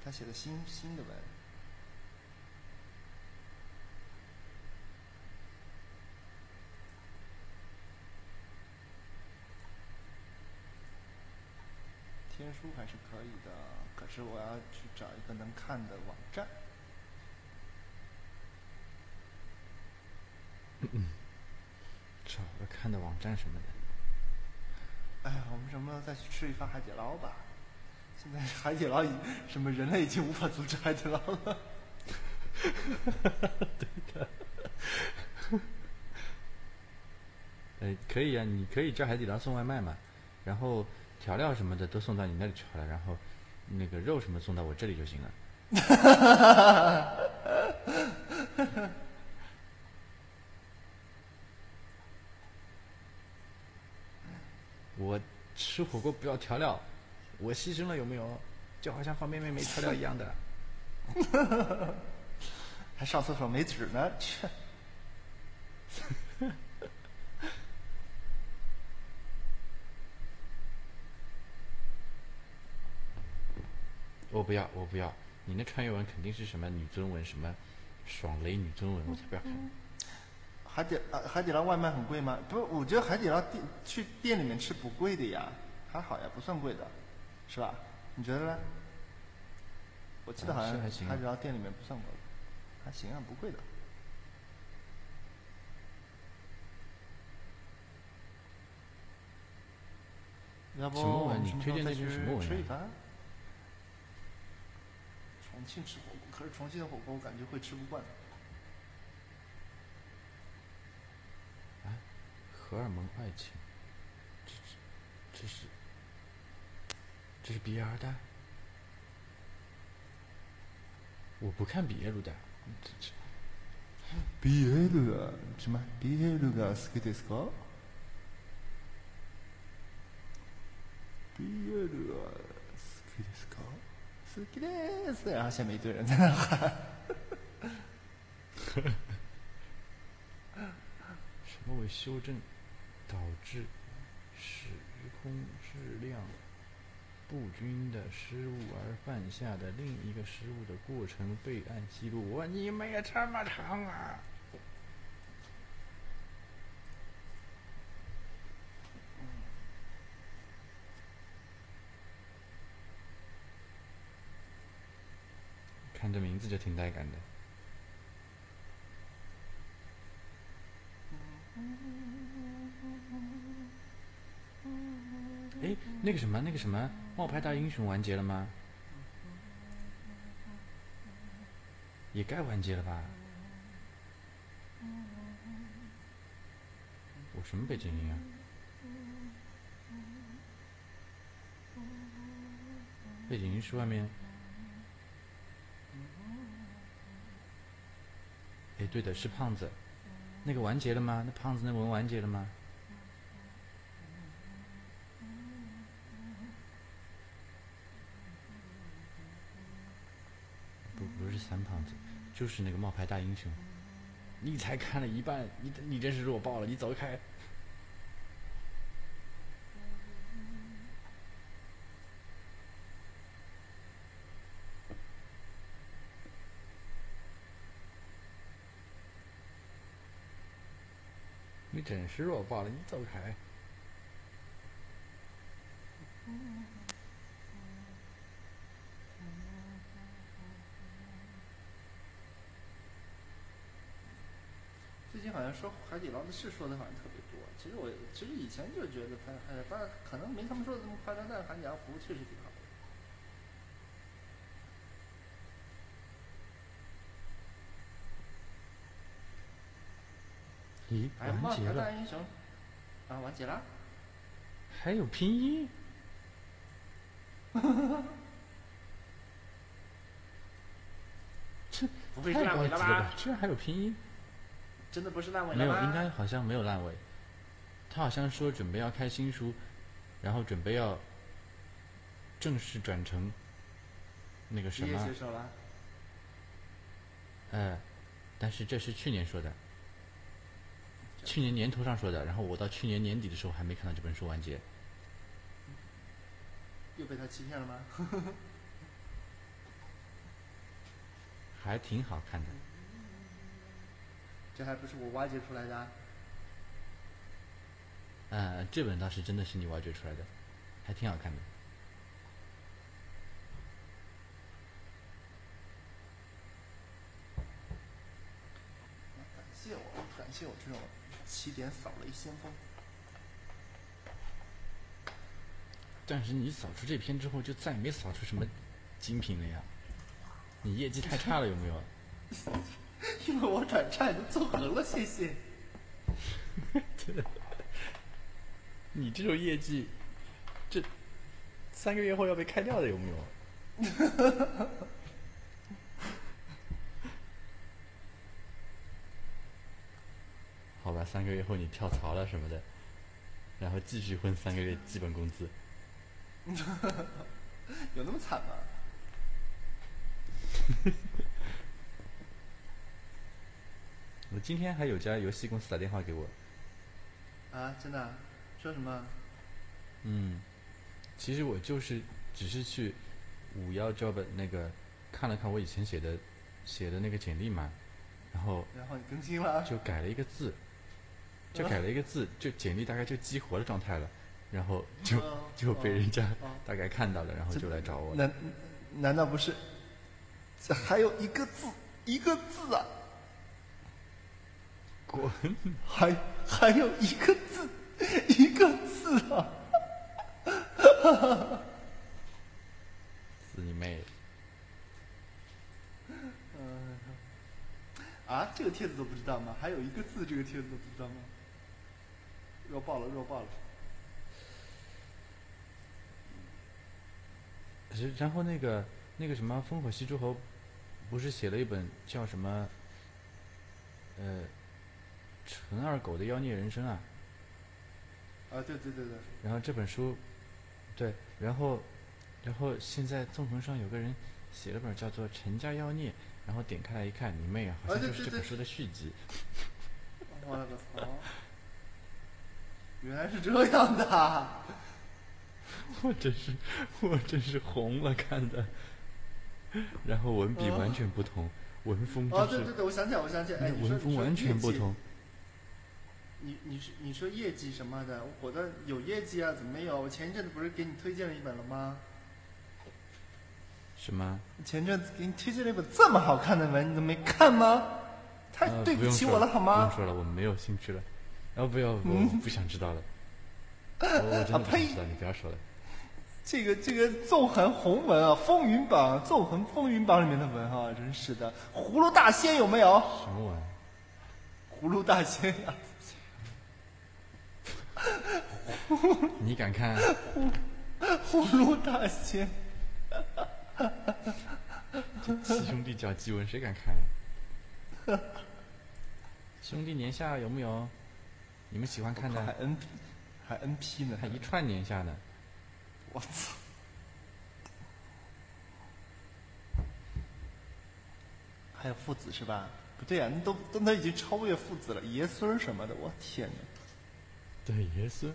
他写的新新的文。天书还是可以的，可是我要去找一个能看的网站。找个看的网站什么的。哎呀，我们什么时候再去吃一发海底捞吧？现在海底捞已什么人类已经无法阻止海底捞了。呃，可以啊，你可以叫海底捞送外卖嘛，然后调料什么的都送到你那里去好了，然后那个肉什么送到我这里就行了。我吃火锅不要调料，我牺牲了有没有？就好像方便面没调料一样的。还上厕所没纸呢，切！我不要，我不要。你那穿越文肯定是什么女尊文，什么爽雷女尊文，我才不要看。海底啊，海底捞外卖很贵吗？不是，我觉得海底捞店去店里面吃不贵的呀，还好呀，不算贵的，是吧？你觉得呢？我记得好像海底捞店里面不算贵，还行啊，不贵的。要不什么文我们什么时你推荐那候再去是什么文啊吃一番？重庆吃火锅，可是重庆的火锅我感觉会吃不惯。荷尔蒙爱情，这这是这是比尔的。我不看ビエルだ。ビエルが、ちま、ビエル好きですかビエル好きですか好きですはしゃめいとるんだな。什么修正？导致时空质量不均的失误而犯下的另一个失误的过程备案记录？我你们也这么长啊！看这名字就挺带感的。哎，那个什么，那个什么，冒牌大英雄完结了吗？也该完结了吧？我什么背景音啊？背景音是外面。哎，对的，是胖子。那个完结了吗？那胖子那文完结了吗？不，不是三胖子，就是那个冒牌大英雄。你才看了一半，你你真是弱爆了！你走开。你真是弱爆了！你走开。最近好像说海底捞的事说的好像特别多。其实我其实以前就觉得它，哎呀，当然可能没他们说的那么夸张，但是海底捞服务确实挺好的。咦，完结了，大英雄啊，完结了。还有拼音？这不会是太高级了吧？？居然还有拼音？真的不是烂尾没有，应该好像没有烂尾。他好像说准备要开新书，然后准备要正式转成那个什么。呃，但是这是去年说的，去年年头上说的，然后我到去年年底的时候还没看到这本书完结。又被他欺骗了吗？还挺好看的。这还不是我挖掘出来的啊。呃，这本倒是真的是你挖掘出来的，还挺好看的。感谢我，感谢我这种起点扫雷先锋。但是你扫出这篇之后，就再也没扫出什么精品了呀。你业绩太差了，有没有？因为我转战都纵横了，谢谢。你这种业绩，这三个月后要被开掉的，有没有？好吧，三个月后你跳槽了什么的，然后继续混三个月基本工资。有那么惨吗？我今天还有家游戏公司打电话给我，啊，真的啊？说什么？嗯，其实我就是只是去五幺 job 那个看了看我以前写的写的那个简历嘛，然后然后你更新了？就改了一个字，就改了一个字，就简历大概就激活的状态了，然后就哦 就被人家哦大概看到了，然后就来找我。难难道不是？这还有一个字，一个字啊！滚！还还有一个字，一个字啊！死你妹！啊，这个帖子都不知道吗？还有一个字，这个帖子都不知道吗？弱爆了，弱爆了！是然后那个那个什么烽火戏诸侯，不是写了一本叫什么呃陈二狗的妖孽人生啊？啊，对对对对，然后这本书，对，然后，然后现在纵横上有个人写了本叫做《陈家妖孽》，然后点开来一看，你妹啊，好啊像就是这本书的续集。我勒个操！原来是这样的啊！我真是，我真是红了看的。然后文笔完全不同，文风哦，就是对对对，我想起来，我想起来，哎，文风完全不。同你。你你是你说业绩什么的，我的有业绩啊，怎么没有？我前一阵子不是给你推荐了一本了吗？什么？前阵子给你推荐了一本这么好看的文，你都没看吗？太呃，对不起我了，好吗？不用说了，我没有兴趣了。哦，不要，我嗯不想知道了。我我真的不想呸知道，你不要说了。这个这个纵横红文啊，风云榜纵横风云榜里面的文啊，真是的。葫芦大仙有没有？什么玩意？葫芦大仙呀、你敢看？葫芦大仙，七兄弟讲祭文，谁敢看呀？兄弟年下有木有？你们喜欢看的还？N 还 N P 呢，还一串年下呢。我操！还有父子是吧？不对呀、那都都那已经超越父子了，爷孙儿什么的，我天哪！对，爷孙。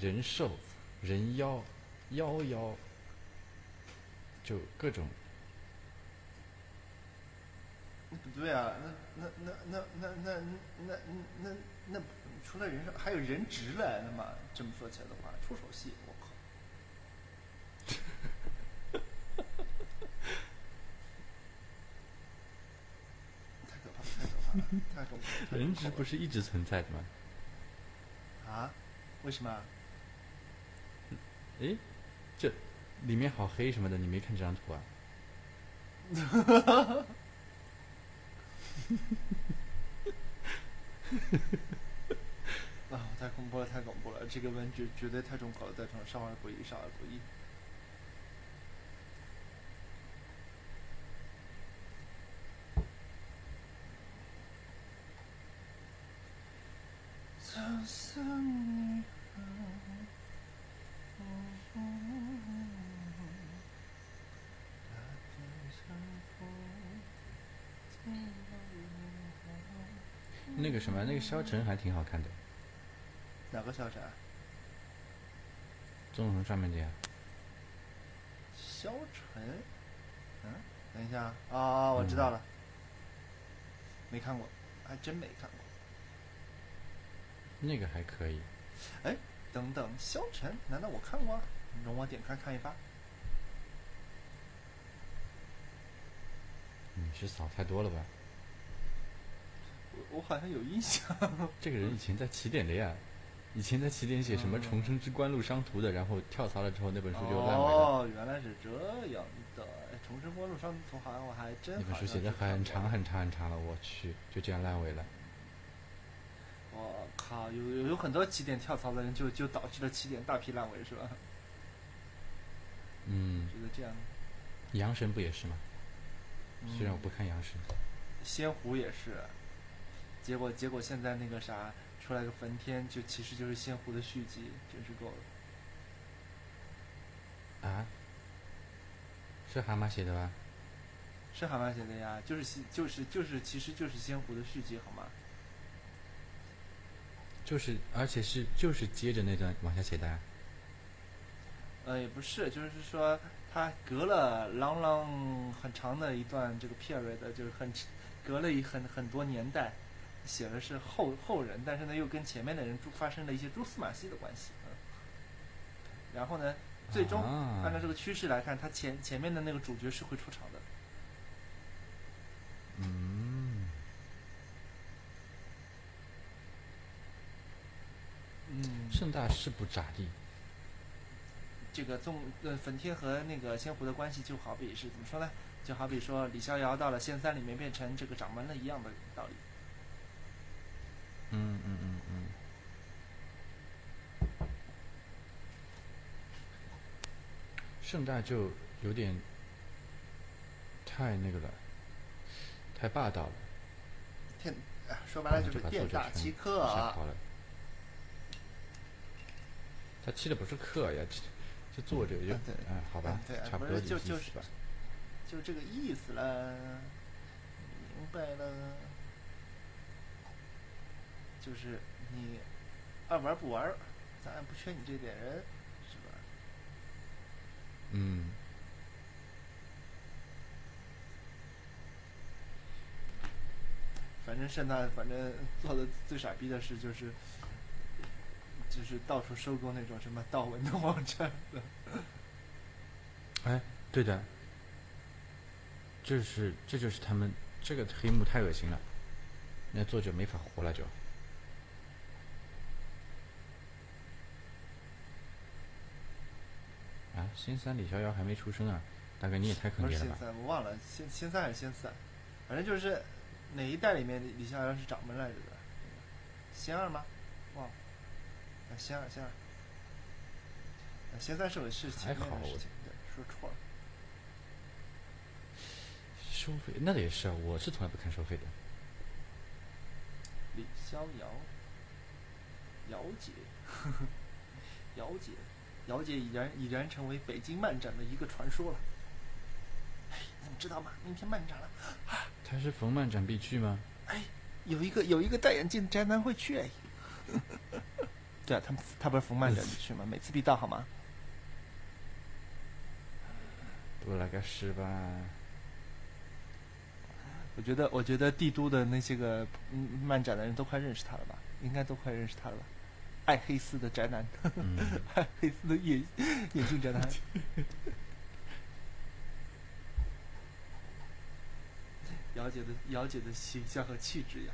人兽、人妖、妖妖，就各种。不对啊，那那那那那那那那那那除了人兽，还有人质嘞。那么这么说起来的话，出手戏，我靠！太可怕了，太可怕了，太可怕了！人质不是一直存在的吗？啊？为什么？诶，这里面好黑什么的，你没看这张图啊？啊，太恐怖了，太恐怖了！这个文绝绝对太重口了，太重了，少儿不宜，少儿不宜。那个什么，那个萧晨还挺好看的，哪个萧晨？纵横上面的呀。萧晨？嗯，等一下啊、我知道了，没看过，还真没看过。那个还可以。哎，等等，萧晨，难道我看过啊？容我点开看一发。你是扫太多了吧？我我好像有印象。这个人以前在起点的呀，以前在起点写什么《重生之官路商途》的，然后跳槽了之后那本书就烂尾了。哦，原来是这样的。哎重生官路商图好像我还真那本书写的很长很长很长了，我去，就这样烂尾了。我靠，有有有很多起点跳槽的人就，就导致了起点大批烂尾，是吧？嗯，觉得这样，阳神不也是吗？嗯虽然我不看阳神，仙狐也是，结果结果现在那个啥出来个焚天，就其实就是仙狐的续集，真是够了。啊？是蛤蟆写的吧？是蛤蟆写的呀，就是西就是就是其实就是仙狐的续集，好吗？就是，而且是就是接着那段往下写的啊。呃，也不是，就是说他隔了朗朗很长的一段这个 period，就是很隔了一很很多年代，写的是后后人，但是呢又跟前面的人发生了一些蛛丝马迹的关系，嗯。然后呢，最终、啊按照这个趋势来看，他前前面的那个主角是会出场的。嗯，嗯，盛大是不咋地。这个纵呃粉贴和那个仙狐的关系，就好比是怎么说呢？就好比说李逍遥到了仙三里面变成这个掌门了一样的道理。嗯嗯嗯嗯。盛大就有点太那个了，太霸道了。天，啊说白了就是店大欺客啊。他欺的不是课呀，这这作者就好吧嗯对，差不不多就就是。就这个意思了，明白了。就是你爱玩不玩，咱也不缺你这点人，是吧？嗯，反正现在，反正做的最傻逼的事就是，就是到处收购那种什么盗文的网站的。哎，对的，这是这就是他们这个黑幕太恶心了，那作者没法活了就。啊，仙三李逍遥还没出生啊，大哥你也太坑爹了吧！不是仙三，我忘了仙仙三还是仙四啊，反正就是哪一代里面李李逍遥是掌门来着的，仙二吗？啊仙二仙二，啊仙三是我是前面的事情，对，说错了。收费那也是啊，我是从来不看收费的。李逍遥，姚姐，姚姐，姚姐已然已然成为北京漫展的一个传说了。哎，你们知道吗？明天漫展了，他是逢漫展必去吗？哎，有一个有一个戴眼镜的宅男会去哎。对啊，他们他不是逢漫展就去吗？每次必到好吗？多来个十吧。我觉得，我觉得帝都的那些个嗯漫展的人都快认识他了吧？应该都快认识他了吧？爱黑丝的宅男，嗯，爱黑丝的眼眼镜宅男。姚姐的姚姐的形象和气质呀。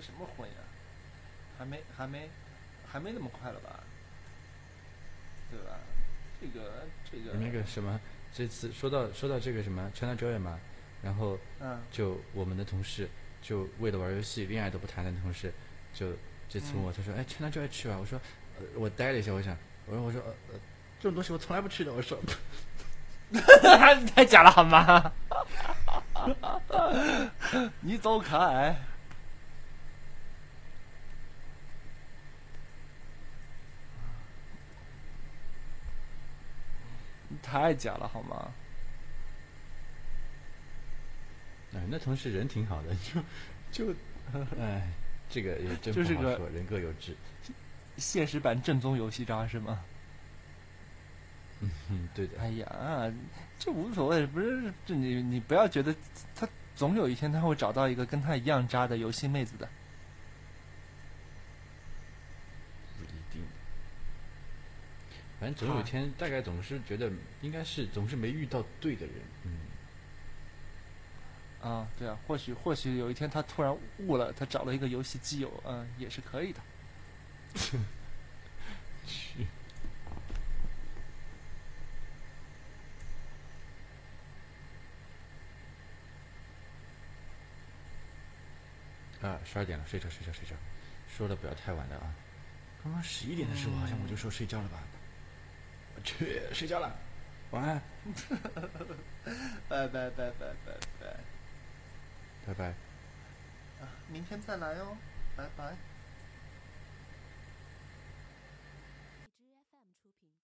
结什么婚呀？还没还没还没那么快了吧？对吧？这个这个那个什么，这次说到说到这个什么 ChinaJoy 嘛，然后嗯就我们的同事就为了玩游戏，恋爱都不谈的同事，就这次问我，他说：“哎，ChinaJoy 去吧。”我说：“呃，我呆了一下，我想，我说我说呃呃，这种东西我从来不去的。”我说 太假了好吗？你走开！太假了好吗？哎，那同事人挺好的，就就，哎，这个也真不好说，人各有志。现实版正宗游戏渣是吗？嗯，对的。哎呀，这无所谓，不是这你你不要觉得他总有一天他会找到一个跟他一样渣的游戏妹子的。不一定，反正总有一天，大概总是觉得应该是总是没遇到对的人，嗯，啊，对啊，或许或许有一天他突然悟了，他找了一个游戏基友，嗯，也是可以的。去，啊，十二点了，睡觉睡觉睡觉，说的不要太晚了啊，刚刚十一点的时候好像我就说睡觉了吧，我去睡觉了，晚安，拜拜拜拜拜拜，拜拜。啊，明天再来哦，拜拜。